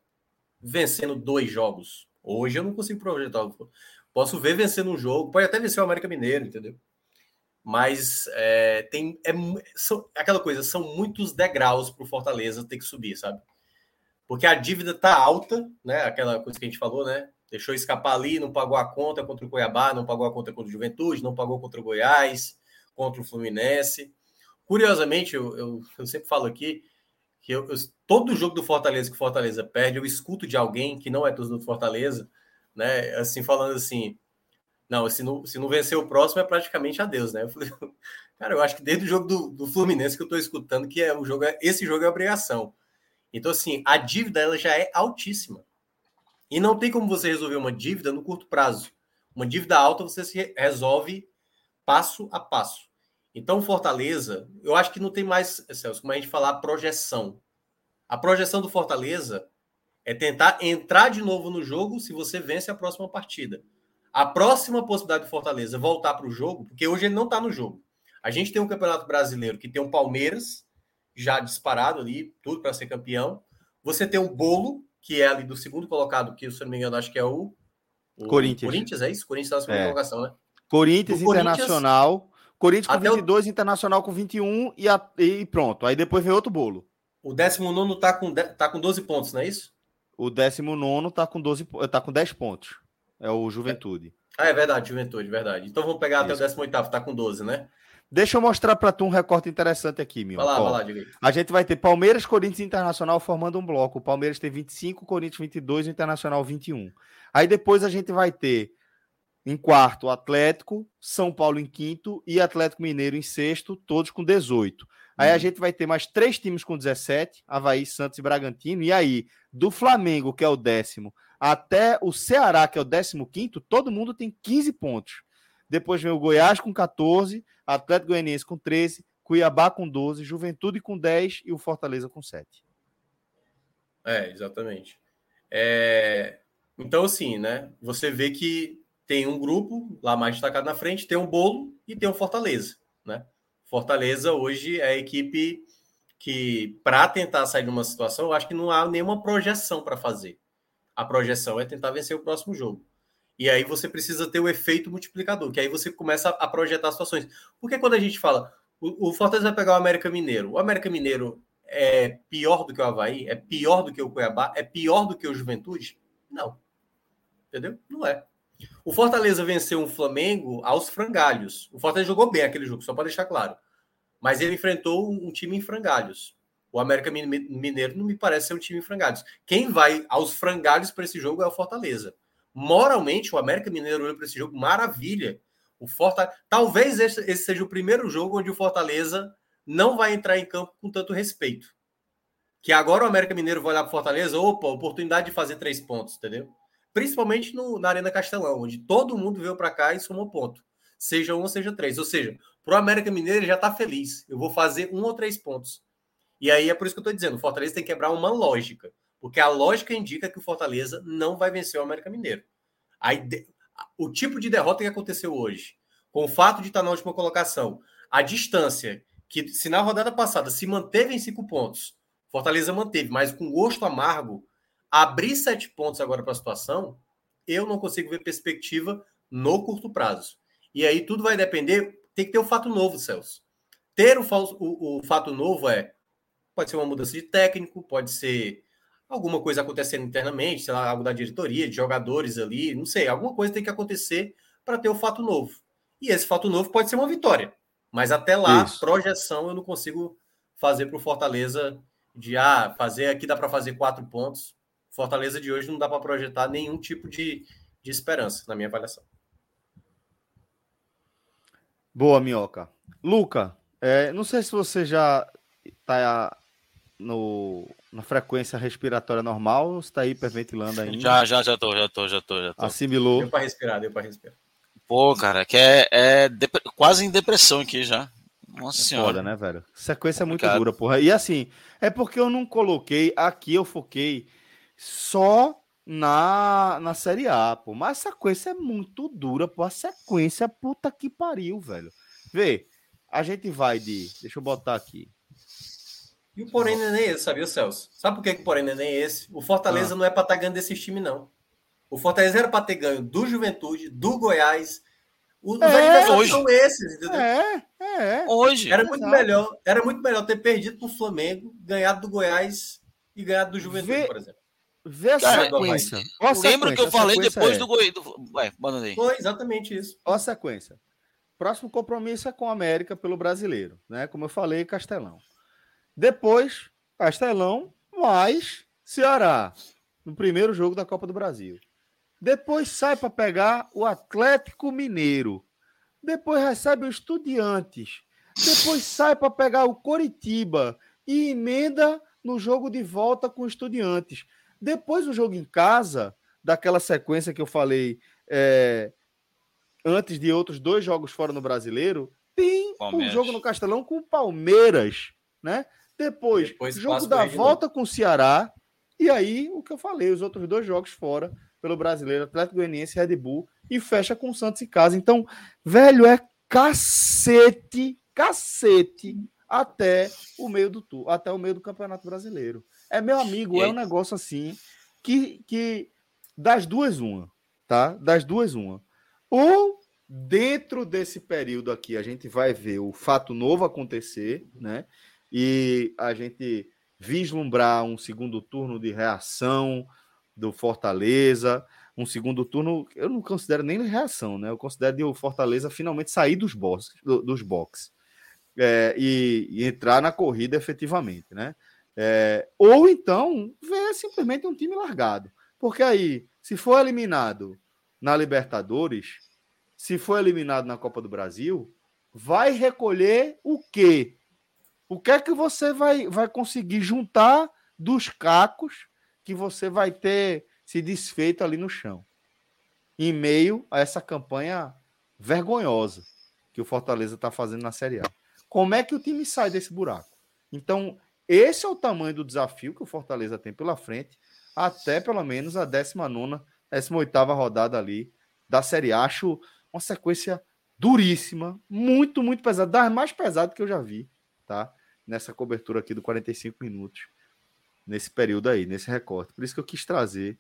vencendo dois jogos. Hoje eu não consigo projetar. Posso ver vencendo um jogo, pode até vencer o América Mineiro, entendeu? Mas é, tem é, são, aquela coisa, são muitos degraus para o Fortaleza ter que subir, sabe? Porque a dívida tá alta, né? Aquela coisa que a gente falou, né? deixou escapar ali, não pagou a conta contra o Cuiabá, não pagou a conta contra o Juventude, não pagou contra o Goiás, contra o Fluminense. Curiosamente, eu, eu, eu sempre falo aqui que eu, eu, todo jogo do Fortaleza que o Fortaleza perde, eu escuto de alguém que não é torcedor do Fortaleza, né? Assim, falando assim, não, se não, se não vencer o próximo é praticamente adeus, né? Eu falei, cara, eu acho que desde o jogo do, do Fluminense que eu estou escutando que é o jogo, é, esse jogo é obrigação. Então, assim, a dívida ela já é altíssima. E não tem como você resolver uma dívida no curto prazo. Uma dívida alta você se resolve passo a passo. Então, Fortaleza, eu acho que não tem mais, Celso, como a gente falar, projeção. A projeção do Fortaleza é tentar entrar de novo no jogo se você vence a próxima partida. A próxima possibilidade do Fortaleza voltar para o jogo, porque hoje ele não está no jogo. A gente tem um campeonato brasileiro que tem um Palmeiras já disparado ali, tudo para ser campeão. Você tem o Bolo, que é ali do segundo colocado, que se não me engano, acho que é o, o Corinthians. Corinthians, é isso? Corinthians está na segunda é. colocação, né? Corinthians, Internacional. Corinthians com 22, o... Internacional com 21 e, a... e pronto. Aí depois vem outro bolo. O 19 está com, de... tá com 12 pontos, não é isso? O 19 está com, 12... tá com 10 pontos. É o Juventude. Ah, é verdade, Juventude, verdade. Então vamos pegar isso. até o 18, está com 12, né? Deixa eu mostrar para tu um recorte interessante aqui, meu. Vai lá, Ó, vai lá, diga aí. A gente vai ter Palmeiras, Corinthians e Internacional formando um bloco. O Palmeiras tem 25, o Corinthians 22 e o Internacional 21. Aí depois a gente vai ter em quarto Atlético, São Paulo em quinto e Atlético Mineiro em sexto, todos com 18. Aí a hum. gente vai ter mais três times com 17, Havaí, Santos e Bragantino. E aí, do Flamengo, que é o décimo, até o Ceará, que é o décimo quinto, todo mundo tem 15 pontos. Depois vem o Goiás com 14, Atlético Goianiense com 13, Cuiabá com 12, Juventude com 10 e o Fortaleza com 7. É, exatamente. É... Então, assim, né? Você vê que tem um grupo lá mais destacado na frente, tem um bolo e tem o um Fortaleza, né? Fortaleza hoje é a equipe que, para tentar sair de uma situação, eu acho que não há nenhuma projeção para fazer. A projeção é tentar vencer o próximo jogo. E aí você precisa ter o efeito multiplicador, que aí você começa a projetar situações. Porque quando a gente fala, o, o Fortaleza vai pegar o América Mineiro, o América Mineiro é pior do que o Havaí? É pior do que o Cuiabá? É pior do que o Juventude? Não. Entendeu? Não é. O Fortaleza venceu um Flamengo aos frangalhos. O Fortaleza jogou bem aquele jogo, só para deixar claro. Mas ele enfrentou um time em frangalhos. O América Mineiro não me parece ser um time em frangalhos. Quem vai aos frangalhos para esse jogo é o Fortaleza. Moralmente, o América Mineiro olha para esse jogo, maravilha. O Fortaleza, talvez esse, esse seja o primeiro jogo onde o Fortaleza não vai entrar em campo com tanto respeito. Que agora o América Mineiro vai olhar para o Fortaleza, opa, oportunidade de fazer três pontos, entendeu? Principalmente no, na Arena Castelão, onde todo mundo veio para cá e somou ponto. Seja um seja três. Ou seja, para o América Mineiro ele já está feliz. Eu vou fazer um ou três pontos. E aí é por isso que eu estou dizendo: o Fortaleza tem que quebrar uma lógica. Porque a lógica indica que o Fortaleza não vai vencer o América Mineiro. Aí, o tipo de derrota que aconteceu hoje, com o fato de estar na última colocação, a distância que se na rodada passada se manteve em cinco pontos, Fortaleza manteve, mas com gosto amargo, abrir sete pontos agora para a situação, eu não consigo ver perspectiva no curto prazo. E aí tudo vai depender, tem que ter o um fato novo, Celso. Ter o, o, o fato novo é, pode ser uma mudança de técnico, pode ser alguma coisa acontecendo internamente, sei lá, algo da diretoria, de jogadores ali, não sei, alguma coisa tem que acontecer para ter o fato novo. E esse fato novo pode ser uma vitória. Mas até lá, Isso. projeção eu não consigo fazer para o Fortaleza de ah, fazer aqui dá para fazer quatro pontos. Fortaleza de hoje não dá para projetar nenhum tipo de, de esperança, na minha avaliação. Boa, Minhoca. Luca, é, não sei se você já está no, na frequência respiratória normal ou está hiperventilando ainda. Já, já, já tô, já tô, já tô, já tô. Assimilou. Deu para respirar, deu para respirar. Pô, cara, que é, é quase em depressão aqui já. Nossa é senhora. Foda, né, velho? Sequência é muito dura, porra. E assim, é porque eu não coloquei, aqui eu foquei só na, na Série A, pô. Mas a sequência é muito dura, pô. A sequência, puta que pariu, velho. Vê, a gente vai de. Deixa eu botar aqui. E o porém não é nem esse, sabia, Celso? Sabe por que, que o porém não é nem esse? O Fortaleza ah. não é pra estar tá ganhando desses times, não. O Fortaleza era para ter ganho do Juventude, do Goiás. Os é, adversários são esses, entendeu? É, é. Hoje. Era muito, melhor, era muito melhor ter perdido para o Flamengo, ganhado do Goiás e ganhado do Juventude, Vê, por exemplo. Vê a sequência. Lembra que eu falei depois é. do Goiás. Ué, manda aí. Foi exatamente isso. Olha a sequência. Próximo compromisso é com a América pelo brasileiro, né? Como eu falei, Castelão. Depois, Castelão mais Ceará, no primeiro jogo da Copa do Brasil. Depois sai para pegar o Atlético Mineiro. Depois recebe o Estudiantes. Depois sai para pegar o Coritiba e emenda no jogo de volta com o Estudiantes. Depois o jogo em casa, daquela sequência que eu falei é, antes de outros dois jogos fora no Brasileiro, tem Palmeiras. um jogo no Castelão com o Palmeiras, né? Depois, Depois jogo da volta com o Ceará. E aí, o que eu falei, os outros dois jogos fora pelo brasileiro, Atlético Goianiense, Red Bull, e fecha com o Santos em casa. Então, velho, é cacete, cacete até o meio do tu, até o meio do Campeonato Brasileiro. É meu amigo, é um negócio assim que, que das duas uma, tá? Das duas uma. Ou dentro desse período aqui a gente vai ver o fato novo acontecer, né? E a gente vislumbrar um segundo turno de reação, do Fortaleza. Um segundo turno, eu não considero nem reação, né? Eu considero de o Fortaleza finalmente sair dos boxes, dos boxes é, e, e, entrar na corrida efetivamente, né? É, ou então ver simplesmente um time largado. Porque aí, se for eliminado na Libertadores, se for eliminado na Copa do Brasil, vai recolher o quê? O que é que você vai, vai conseguir juntar dos cacos que você vai ter se desfeito ali no chão, em meio a essa campanha vergonhosa que o Fortaleza está fazendo na Série A. Como é que o time sai desse buraco? Então, esse é o tamanho do desafio que o Fortaleza tem pela frente, até pelo menos a 19, 18 rodada ali da Série A. Acho uma sequência duríssima, muito, muito pesada, das mais pesadas que eu já vi, tá? Nessa cobertura aqui do 45 minutos, nesse período aí, nesse recorte. Por isso que eu quis trazer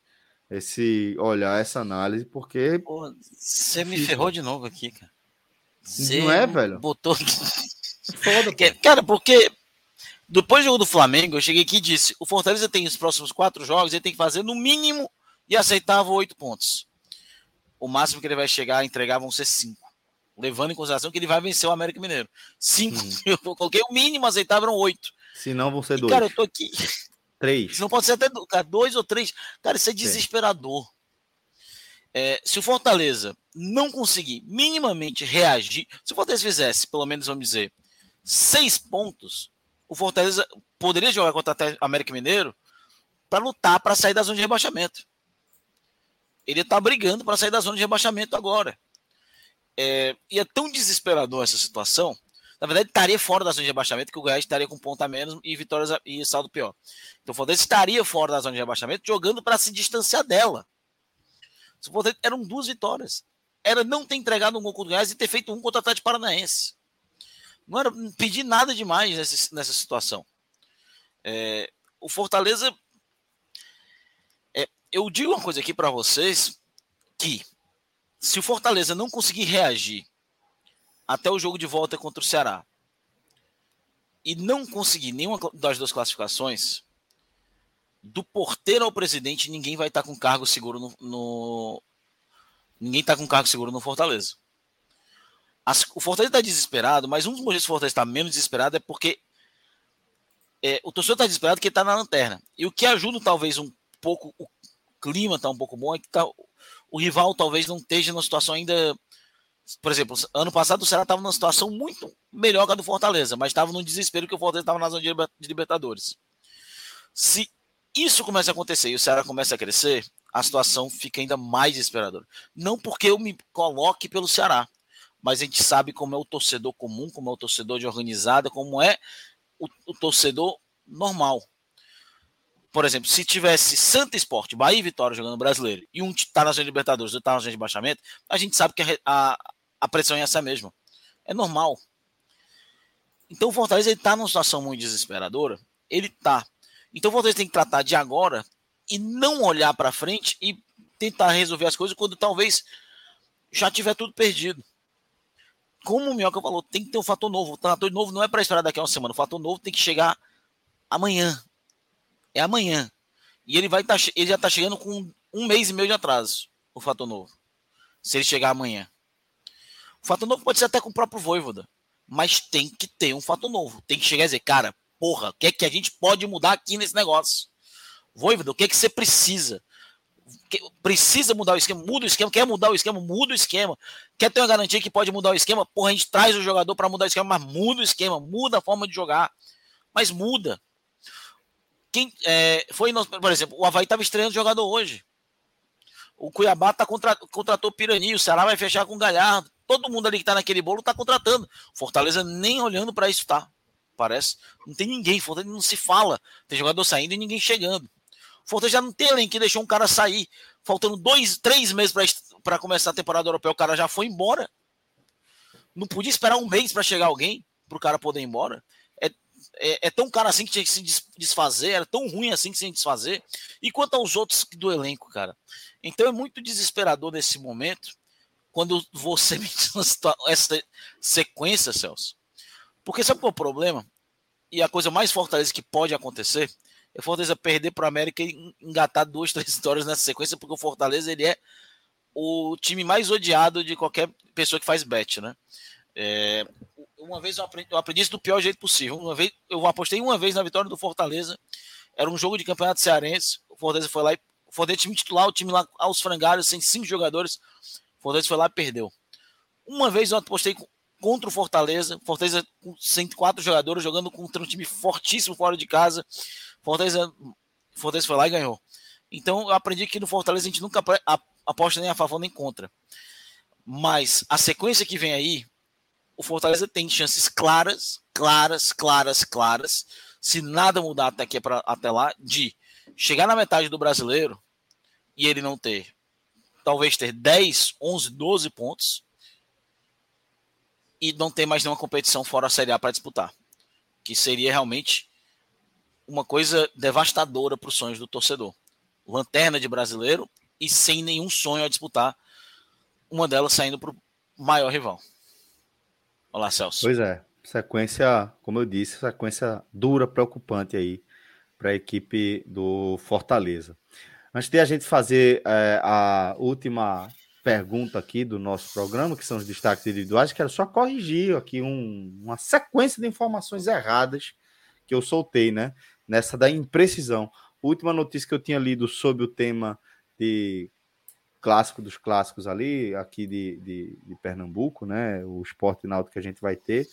esse olhar, essa análise, porque. Você me ferrou de novo aqui, cara. Cê não é, velho? Botou. Foda, cara, porque depois do jogo do Flamengo, eu cheguei aqui e disse: o Fortaleza tem os próximos quatro jogos, ele tem que fazer no mínimo e aceitável oito pontos. O máximo que ele vai chegar a entregar vão ser cinco. Levando em consideração que ele vai vencer o América Mineiro. Cinco. Hum. Eu coloquei o mínimo aceitável eram oito. Se não, vão ser e, dois. Cara, eu tô aqui. Três. Não pode ser até dois ou três. Cara, isso é desesperador. É, se o Fortaleza não conseguir minimamente reagir, se o Fortaleza fizesse, pelo menos vamos dizer, seis pontos, o Fortaleza poderia jogar contra o América Mineiro para lutar para sair da zona de rebaixamento. Ele está brigando para sair da zona de rebaixamento agora. É, e é tão desesperador essa situação na verdade, estaria fora da zona de rebaixamento, que o Goiás estaria com ponto a menos e vitórias e saldo pior. Então o Fortaleza estaria fora da zona de rebaixamento, jogando para se distanciar dela. O eram duas vitórias. Era não ter entregado um gol contra o Goiás e ter feito um contra o Atlético Paranaense. Não era pedir nada demais nessa, nessa situação. É, o Fortaleza. É, eu digo uma coisa aqui para vocês: que se o Fortaleza não conseguir reagir até o jogo de volta contra o Ceará e não conseguir nenhuma das duas classificações, do porteiro ao presidente, ninguém vai estar com cargo seguro no. no ninguém está com cargo seguro no Fortaleza. As, o Fortaleza está desesperado, mas um dos motivos que o Fortaleza está menos desesperado é porque é, o torcedor está desesperado porque está na lanterna. E o que ajuda talvez um pouco, o clima está um pouco bom, é que tá, o rival talvez não esteja numa situação ainda por exemplo, ano passado o Ceará estava numa situação muito melhor que a do Fortaleza, mas estava no desespero que o Fortaleza estava na zona de Libertadores. Se isso começa a acontecer e o Ceará começa a crescer, a situação fica ainda mais desesperadora. Não porque eu me coloque pelo Ceará, mas a gente sabe como é o torcedor comum, como é o torcedor de organizada, como é o, o torcedor normal. Por exemplo, se tivesse Santa Esporte, Bahia e Vitória jogando brasileiro, e um está na zona de Libertadores outro está na zona de baixamento, a gente sabe que a, a, a pressão é essa mesma. É normal. Então o Fortaleza ele tá numa situação muito desesperadora. Ele tá. Então o Fortaleza tem que tratar de agora e não olhar para frente e tentar resolver as coisas quando talvez já tiver tudo perdido. Como o Minhoca falou, tem que ter um fator novo. O fator novo não é para esperar daqui a uma semana. O fator novo tem que chegar amanhã. É amanhã. E ele vai tá, ele já está chegando com um mês e meio de atraso. O fator novo. Se ele chegar amanhã. Fato novo pode ser até com o próprio Voivoda. Mas tem que ter um fato novo. Tem que chegar e dizer, cara, porra, o que é que a gente pode mudar aqui nesse negócio? Voivoda, o que é que você precisa? Precisa mudar o esquema? Muda o esquema. Quer mudar o esquema? Muda o esquema. Quer ter uma garantia que pode mudar o esquema? Porra, a gente traz o jogador para mudar o esquema, mas muda o esquema, muda a forma de jogar. Mas muda. Quem é, foi, por exemplo, o Havaí estava estreando jogador hoje. O Cuiabá tá contra, contratou Pirani, o Ceará vai fechar com o Galhardo todo mundo ali que tá naquele bolo tá contratando. Fortaleza nem olhando para isso tá. Parece. Não tem ninguém. Fortaleza não se fala. Tem jogador saindo e ninguém chegando. Fortaleza já não tem além que deixou um cara sair. Faltando dois, três meses para começar a temporada europeia, o cara já foi embora. Não podia esperar um mês para chegar alguém para o cara poder ir embora. É, é, tão cara assim que tinha que se desfazer, era tão ruim assim que tinha que se desfazer. E quanto aos outros do elenco, cara. Então é muito desesperador nesse momento quando você me essa sequência, Celso. Porque sabe qual é o problema? E a coisa mais fortaleza que pode acontecer é Fortaleza perder para o América e engatar duas, três histórias nessa sequência, porque o Fortaleza ele é o time mais odiado de qualquer pessoa que faz bet, né? É, uma vez eu aprendi, eu aprendi, isso do pior jeito possível. Uma vez, eu apostei uma vez na vitória do Fortaleza. Era um jogo de campeonato cearense. O Fortaleza foi lá e o Fortaleza time titular, o time lá aos frangalhos, sem cinco jogadores. Fortaleza foi lá e perdeu. Uma vez eu apostei contra o Fortaleza, Fortaleza com 104 jogadores jogando contra um time fortíssimo fora de casa. Fortaleza, Fortaleza foi lá e ganhou. Então eu aprendi que no Fortaleza a gente nunca aposta nem a favor nem contra. Mas a sequência que vem aí, o Fortaleza tem chances claras, claras, claras, claras, se nada mudar até aqui até lá, de chegar na metade do brasileiro e ele não ter talvez ter 10, 11, 12 pontos e não ter mais nenhuma competição fora a Série A para disputar. Que seria realmente uma coisa devastadora para os sonhos do torcedor. Lanterna de brasileiro e sem nenhum sonho a disputar, uma delas saindo para o maior rival. Olá, Celso. Pois é, sequência, como eu disse, sequência dura, preocupante aí para a equipe do Fortaleza. Antes de a gente fazer é, a última pergunta aqui do nosso programa, que são os destaques individuais, quero só corrigir aqui um, uma sequência de informações erradas que eu soltei, né? Nessa da imprecisão. Última notícia que eu tinha lido sobre o tema de clássico dos clássicos ali, aqui de, de, de Pernambuco, né? O esporte náutico que a gente vai ter,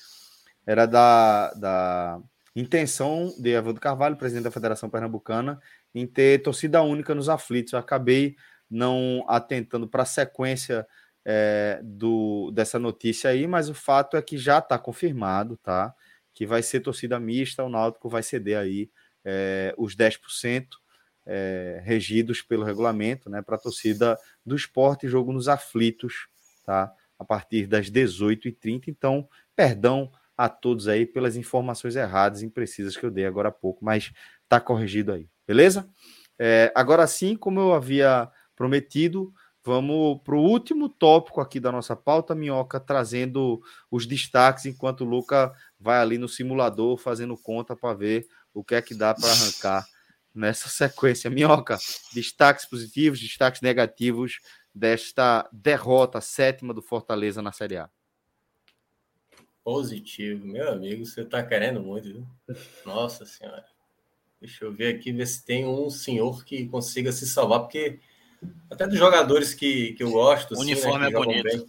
era da, da intenção de Evandro Carvalho, presidente da Federação Pernambucana, em ter torcida única nos aflitos. Eu acabei não atentando para a sequência é, do, dessa notícia aí, mas o fato é que já está confirmado, tá? Que vai ser torcida mista, o Náutico vai ceder aí é, os 10% é, regidos pelo regulamento, né? Para a torcida do esporte, jogo nos aflitos, tá? A partir das 18h30. Então, perdão a todos aí pelas informações erradas e imprecisas que eu dei agora há pouco, mas está corrigido aí, beleza? É, agora sim, como eu havia prometido, vamos para o último tópico aqui da nossa pauta, Minhoca, trazendo os destaques, enquanto o Luca vai ali no simulador fazendo conta para ver o que é que dá para arrancar nessa sequência. Minhoca, destaques positivos, destaques negativos desta derrota sétima do Fortaleza na Série A. Positivo, meu amigo, você está querendo muito, viu? Nossa Senhora. Deixa eu ver aqui, ver se tem um senhor que consiga se salvar, porque até dos jogadores que, que eu gosto. O assim, uniforme né, é bonito. Bem.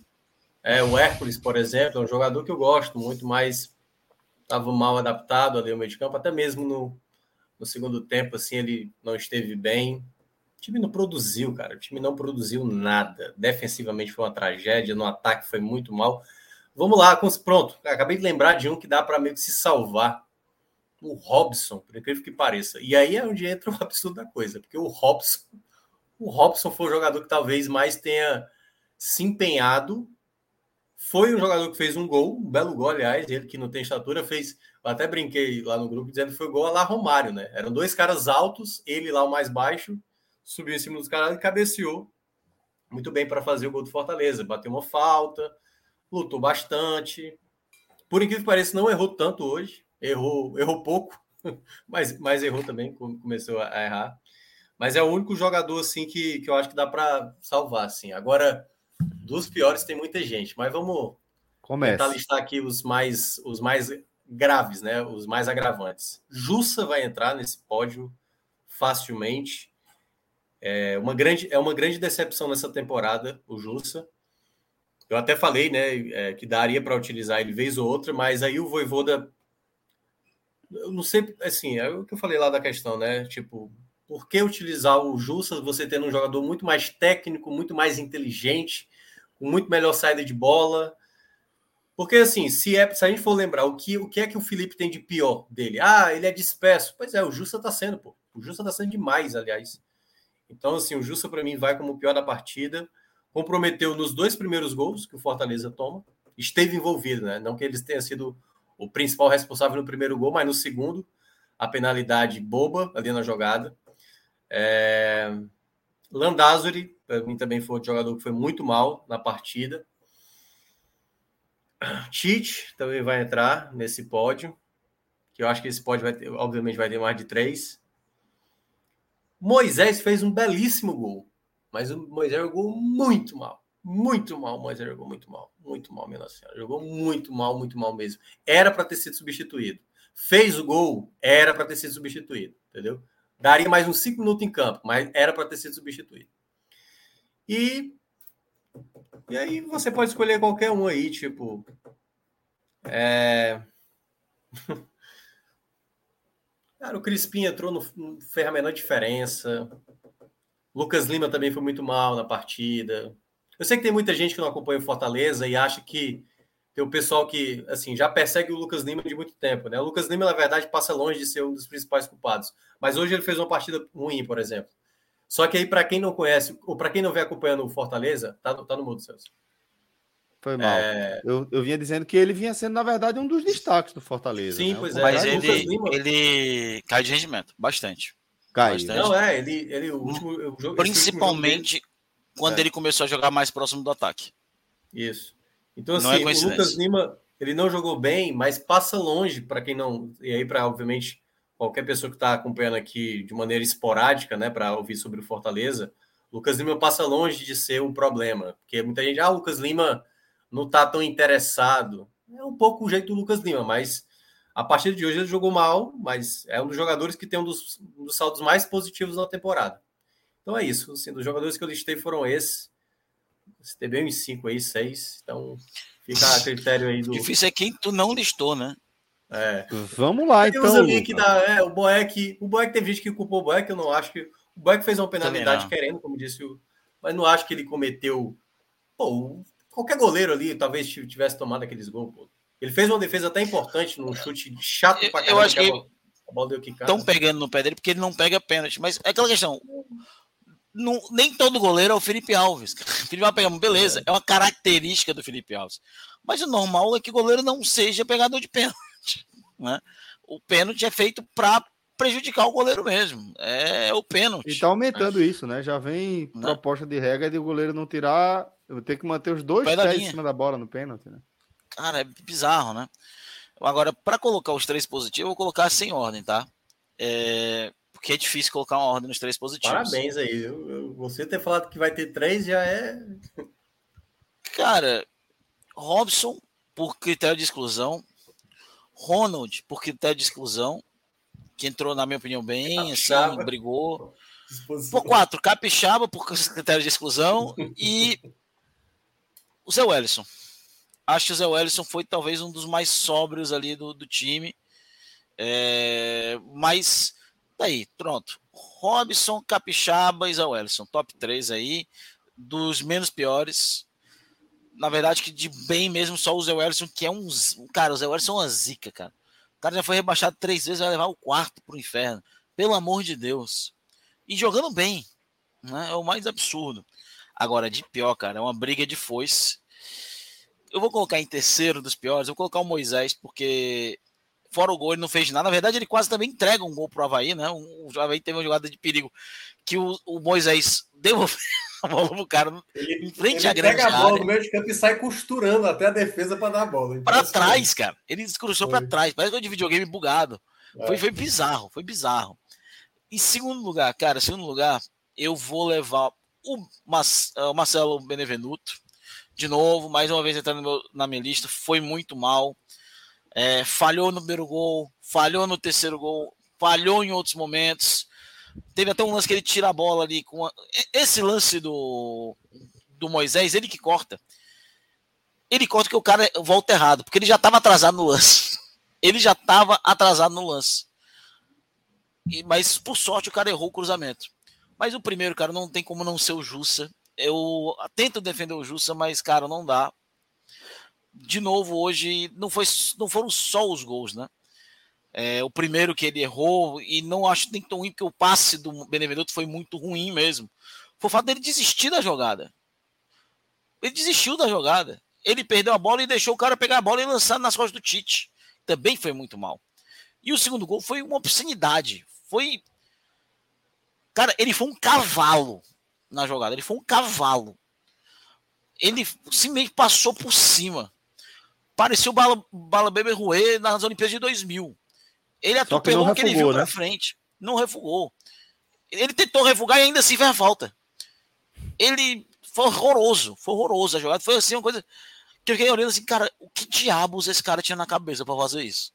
É, o Hércules, por exemplo, é um jogador que eu gosto muito, mas estava mal adaptado ali ao meio de campo, até mesmo no, no segundo tempo, assim, ele não esteve bem. O time não produziu, cara. O time não produziu nada. Defensivamente foi uma tragédia, no ataque foi muito mal. Vamos lá, pronto. Acabei de lembrar de um que dá para meio que se salvar. O Robson, por incrível que pareça. E aí é onde entra o absurdo da coisa, porque o Robson, o Robson foi o jogador que talvez mais tenha se empenhado. Foi um jogador que fez um gol, um belo gol, aliás, ele que não tem estatura, fez. Eu até brinquei lá no grupo dizendo que foi gol a lá Romário, né? Eram dois caras altos, ele lá o mais baixo, subiu em cima dos caras e cabeceou muito bem para fazer o gol do Fortaleza. Bateu uma falta, lutou bastante. Por incrível que pareça, não errou tanto hoje. Errou, errou pouco, mas, mas errou também, começou a errar. Mas é o único jogador assim que, que eu acho que dá para salvar. Assim. Agora, dos piores tem muita gente, mas vamos Comece. tentar listar aqui os mais, os mais graves, né? Os mais agravantes. Jussa vai entrar nesse pódio facilmente. É uma grande, é uma grande decepção nessa temporada, o Jussa. Eu até falei, né, é, que daria para utilizar ele vez ou outra, mas aí o Voivoda eu não sei, assim, é o que eu falei lá da questão, né? Tipo, por que utilizar o Jussa, você tendo um jogador muito mais técnico, muito mais inteligente, com muito melhor saída de bola? Porque, assim, se, é, se a gente for lembrar o que, o que é que o Felipe tem de pior dele? Ah, ele é disperso. Pois é, o Jussa tá sendo, pô. O Jussa tá sendo demais, aliás. Então, assim, o Jussa para mim vai como o pior da partida comprometeu nos dois primeiros gols que o Fortaleza toma, esteve envolvido, né? Não que eles tenham sido o principal responsável no primeiro gol, mas no segundo, a penalidade boba ali na jogada. É... Landázuri, para mim também foi um jogador que foi muito mal na partida. Tite também vai entrar nesse pódio, que eu acho que esse pódio vai ter, obviamente vai ter mais de três. Moisés fez um belíssimo gol. Mas o Moisés jogou muito mal. Muito mal, o Moisés jogou muito mal. Muito mal, minha nossa senhora. Jogou muito mal, muito mal mesmo. Era para ter sido substituído. Fez o gol, era para ter sido substituído. Entendeu? Daria mais uns cinco minutos em campo, mas era para ter sido substituído. E, e aí você pode escolher qualquer um aí, tipo. É... Cara, o Crispim entrou, no, fez a menor diferença. Lucas Lima também foi muito mal na partida. Eu sei que tem muita gente que não acompanha o Fortaleza e acha que tem o pessoal que assim já persegue o Lucas Lima de muito tempo, né? O Lucas Lima, na verdade, passa longe de ser um dos principais culpados. Mas hoje ele fez uma partida ruim, por exemplo. Só que aí, para quem não conhece, ou para quem não vem acompanhando o Fortaleza, tá, tá no mudo, Celso. Foi mal. É... Eu, eu vinha dizendo que ele vinha sendo, na verdade, um dos destaques do Fortaleza. Sim, né? pois é. Mas ele, ele cai de rendimento, bastante. Cai. Bastante. Não, é, ele, ele o último o jogo, Principalmente jogo quando é. ele começou a jogar mais próximo do ataque. Isso. Então, assim, é o Lucas Lima, ele não jogou bem, mas passa longe para quem não. E aí, para, obviamente, qualquer pessoa que está acompanhando aqui de maneira esporádica, né, para ouvir sobre o Fortaleza, Lucas Lima passa longe de ser um problema. Porque muita gente, ah, o Lucas Lima não está tão interessado. É um pouco o jeito do Lucas Lima, mas a partir de hoje ele jogou mal, mas é um dos jogadores que tem um dos, um dos saldos mais positivos na temporada. Então é isso. Assim, dos jogadores que eu listei foram esses. Você teve bem uns 5 aí, 6. Então fica a critério aí do. Difícil é quem tu não listou, né? É. Vamos lá, Tem então. Ali que dá, é, o Boeck. O Boeck teve gente que culpou o Boeck, eu não acho que. O Boeck fez uma penalidade querendo, como disse o. Mas não acho que ele cometeu. Pô, Qualquer goleiro ali talvez tivesse tomado aqueles gols. Pô. Ele fez uma defesa até importante num chute chato pra caramba. Eu acho que, a bola deu Estão pegando no pé dele porque ele não pega pênalti. Mas é aquela questão. Não, nem todo goleiro é o Felipe Alves. O Felipe Alves beleza, é. é uma característica do Felipe Alves. Mas o normal é que o goleiro não seja pegador de pênalti. Né? O pênalti é feito para prejudicar o goleiro mesmo. É o pênalti. E tá aumentando é. isso, né? Já vem né? proposta de regra de o goleiro não tirar. Eu tenho que manter os dois pés em cima da bola no pênalti, né? Cara, é bizarro, né? Agora, para colocar os três positivos, eu vou colocar sem ordem, tá? É... Porque é difícil colocar uma ordem nos três positivos. Parabéns aí. Eu, eu, você ter falado que vai ter três já é. Cara, Robson, por critério de exclusão. Ronald, por critério de exclusão que entrou, na minha opinião, bem, assim, brigou. Por quatro, Capixaba, por critério de exclusão, e o Zé Wellison. Acho que o Zé Wellison foi talvez um dos mais sóbrios ali do, do time. É, mas, daí, pronto. Robson, Capixaba e Zé Wellison, top 3 aí, dos menos piores. Na verdade, que de bem mesmo, só o Zé Wellison, que é um. Cara, o Zé Wellison é uma zica, cara cara já foi rebaixado três vezes, vai levar o quarto pro inferno. Pelo amor de Deus. E jogando bem. Né? É o mais absurdo. Agora, de pior, cara, é uma briga de foice. Eu vou colocar em terceiro dos piores, eu vou colocar o Moisés, porque fora o gol, ele não fez nada. Na verdade, ele quase também entrega um gol pro Havaí, né? O Havaí teve uma jogada de perigo que o, o Moisés devolveu a bola pro cara ele, em frente ele à grande pega a bola no meio de campo e sai costurando até a defesa para dar a bola. Para trás, cara. Ele cruzou para trás. Parece que de videogame bugado. É. Foi, foi bizarro, foi bizarro. Em segundo lugar, cara, segundo lugar, eu vou levar o, o Marcelo Benevenuto. De novo, mais uma vez entrando meu, na minha lista, foi muito mal. É, falhou no primeiro gol, falhou no terceiro gol, falhou em outros momentos. Teve até um lance que ele tira a bola ali com a... esse lance do do Moisés, ele que corta. Ele corta que o cara volta errado, porque ele já estava atrasado no lance. Ele já estava atrasado no lance. E, mas por sorte o cara errou o cruzamento. Mas o primeiro, cara, não tem como não ser o Jussa. Eu tento defender o Jussa, mas, cara, não dá. De novo, hoje não, foi, não foram só os gols, né? É, o primeiro que ele errou, e não acho nem tão ruim, porque o passe do Benevenuto foi muito ruim mesmo. Foi o fato dele desistir da jogada. Ele desistiu da jogada. Ele perdeu a bola e deixou o cara pegar a bola e lançar nas costas do Tite. Também foi muito mal. E o segundo gol foi uma obscenidade. Foi. Cara, ele foi um cavalo na jogada. Ele foi um cavalo. Ele simplesmente passou por cima. Pareceu o Bala, Bala Beber Rue nas Olimpíadas de 2000. Ele atropelou o que ele viu né? pra frente. Não refugou. Ele tentou refugar e ainda assim fez a falta. Ele foi horroroso. Foi horroroso a jogada. Foi assim uma coisa que eu fiquei olhando assim, cara, o que diabos esse cara tinha na cabeça para fazer isso?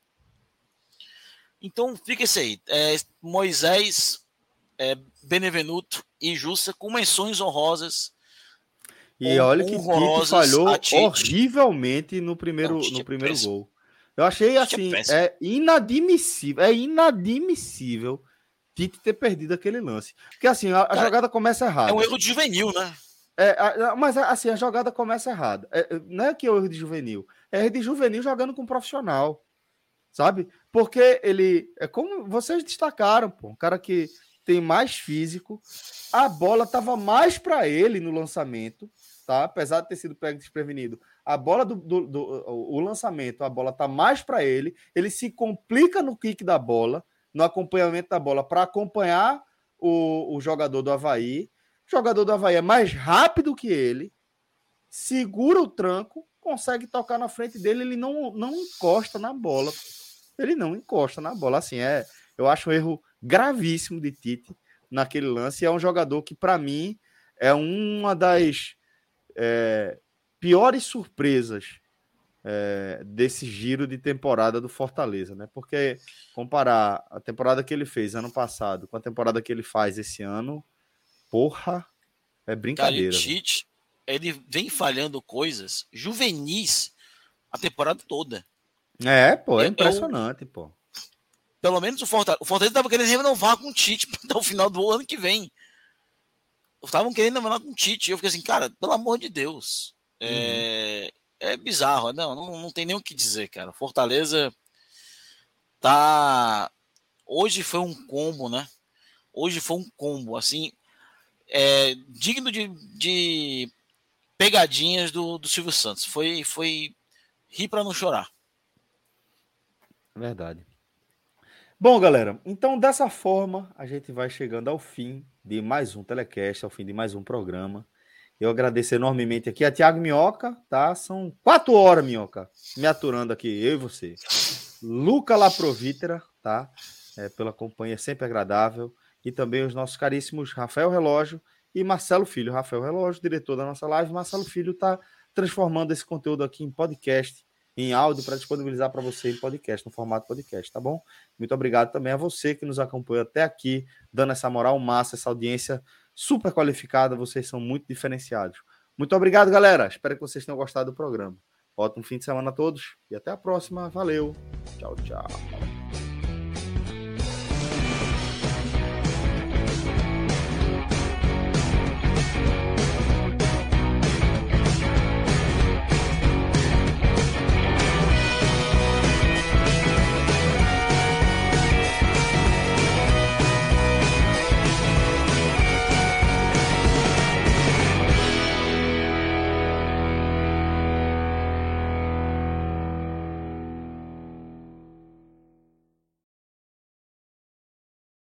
Então fica esse aí. É, Moisés, é, Benevenuto e Justa com menções honrosas. E olha que Tite falhou horrivelmente no primeiro, Não, no é primeiro gol. Eu achei é assim, é inadmissível, é inadmissível Tite ter perdido aquele lance. Porque assim, a, a Cara, jogada começa errada. É um erro de juvenil, né? É, a, mas assim, a jogada começa errada. É, é, não é que é erro de juvenil, é erro de juvenil jogando com um profissional. Sabe? Porque ele, é como vocês destacaram, pô, um cara que tem mais físico, a bola estava mais para ele no lançamento, tá? Apesar de ter sido pego desprevenido, a bola do, do, do o lançamento, a bola tá mais para ele, ele se complica no kick da bola, no acompanhamento da bola para acompanhar o, o jogador do Havaí. O jogador do Havaí é mais rápido que ele, segura o tranco, consegue tocar na frente dele, ele não, não encosta na bola. Ele não encosta na bola. Assim, é, eu acho um erro gravíssimo de Tite naquele lance. É um jogador que, para mim, é uma das é, piores surpresas é, desse giro de temporada do Fortaleza, né? Porque comparar a temporada que ele fez ano passado com a temporada que ele faz esse ano, porra, é brincadeira. Cara, Tite, ele vem falhando coisas juvenis a temporada toda. É, pô, é, é impressionante, eu, pô. Pelo menos o Fortaleza, o Fortaleza tava querendo renovar com o Tite até o final do ano que vem. Estavam querendo renovar com o Tite. Eu fiquei assim, cara, pelo amor de Deus. É, uhum. é bizarro. Não, não, não tem nem o que dizer, cara. Fortaleza tá. Hoje foi um combo, né? Hoje foi um combo, assim, é, digno de, de pegadinhas do, do Silvio Santos. Foi, foi rir para não chorar. Verdade. Bom, galera, então dessa forma a gente vai chegando ao fim de mais um telecast, ao fim de mais um programa. Eu agradeço enormemente aqui a Tiago Minhoca, tá? São quatro horas, Minhoca, me aturando aqui, eu e você. Luca Laprovítera, tá? É, pela companhia sempre agradável. E também os nossos caríssimos Rafael Relógio e Marcelo Filho. Rafael Relógio, diretor da nossa live. Marcelo Filho está transformando esse conteúdo aqui em podcast, em áudio, para disponibilizar para você em podcast, no formato podcast, tá bom? Muito obrigado também a você que nos acompanhou até aqui, dando essa moral massa, essa audiência super qualificada. Vocês são muito diferenciados. Muito obrigado, galera. Espero que vocês tenham gostado do programa. Ótimo fim de semana a todos e até a próxima. Valeu. Tchau, tchau.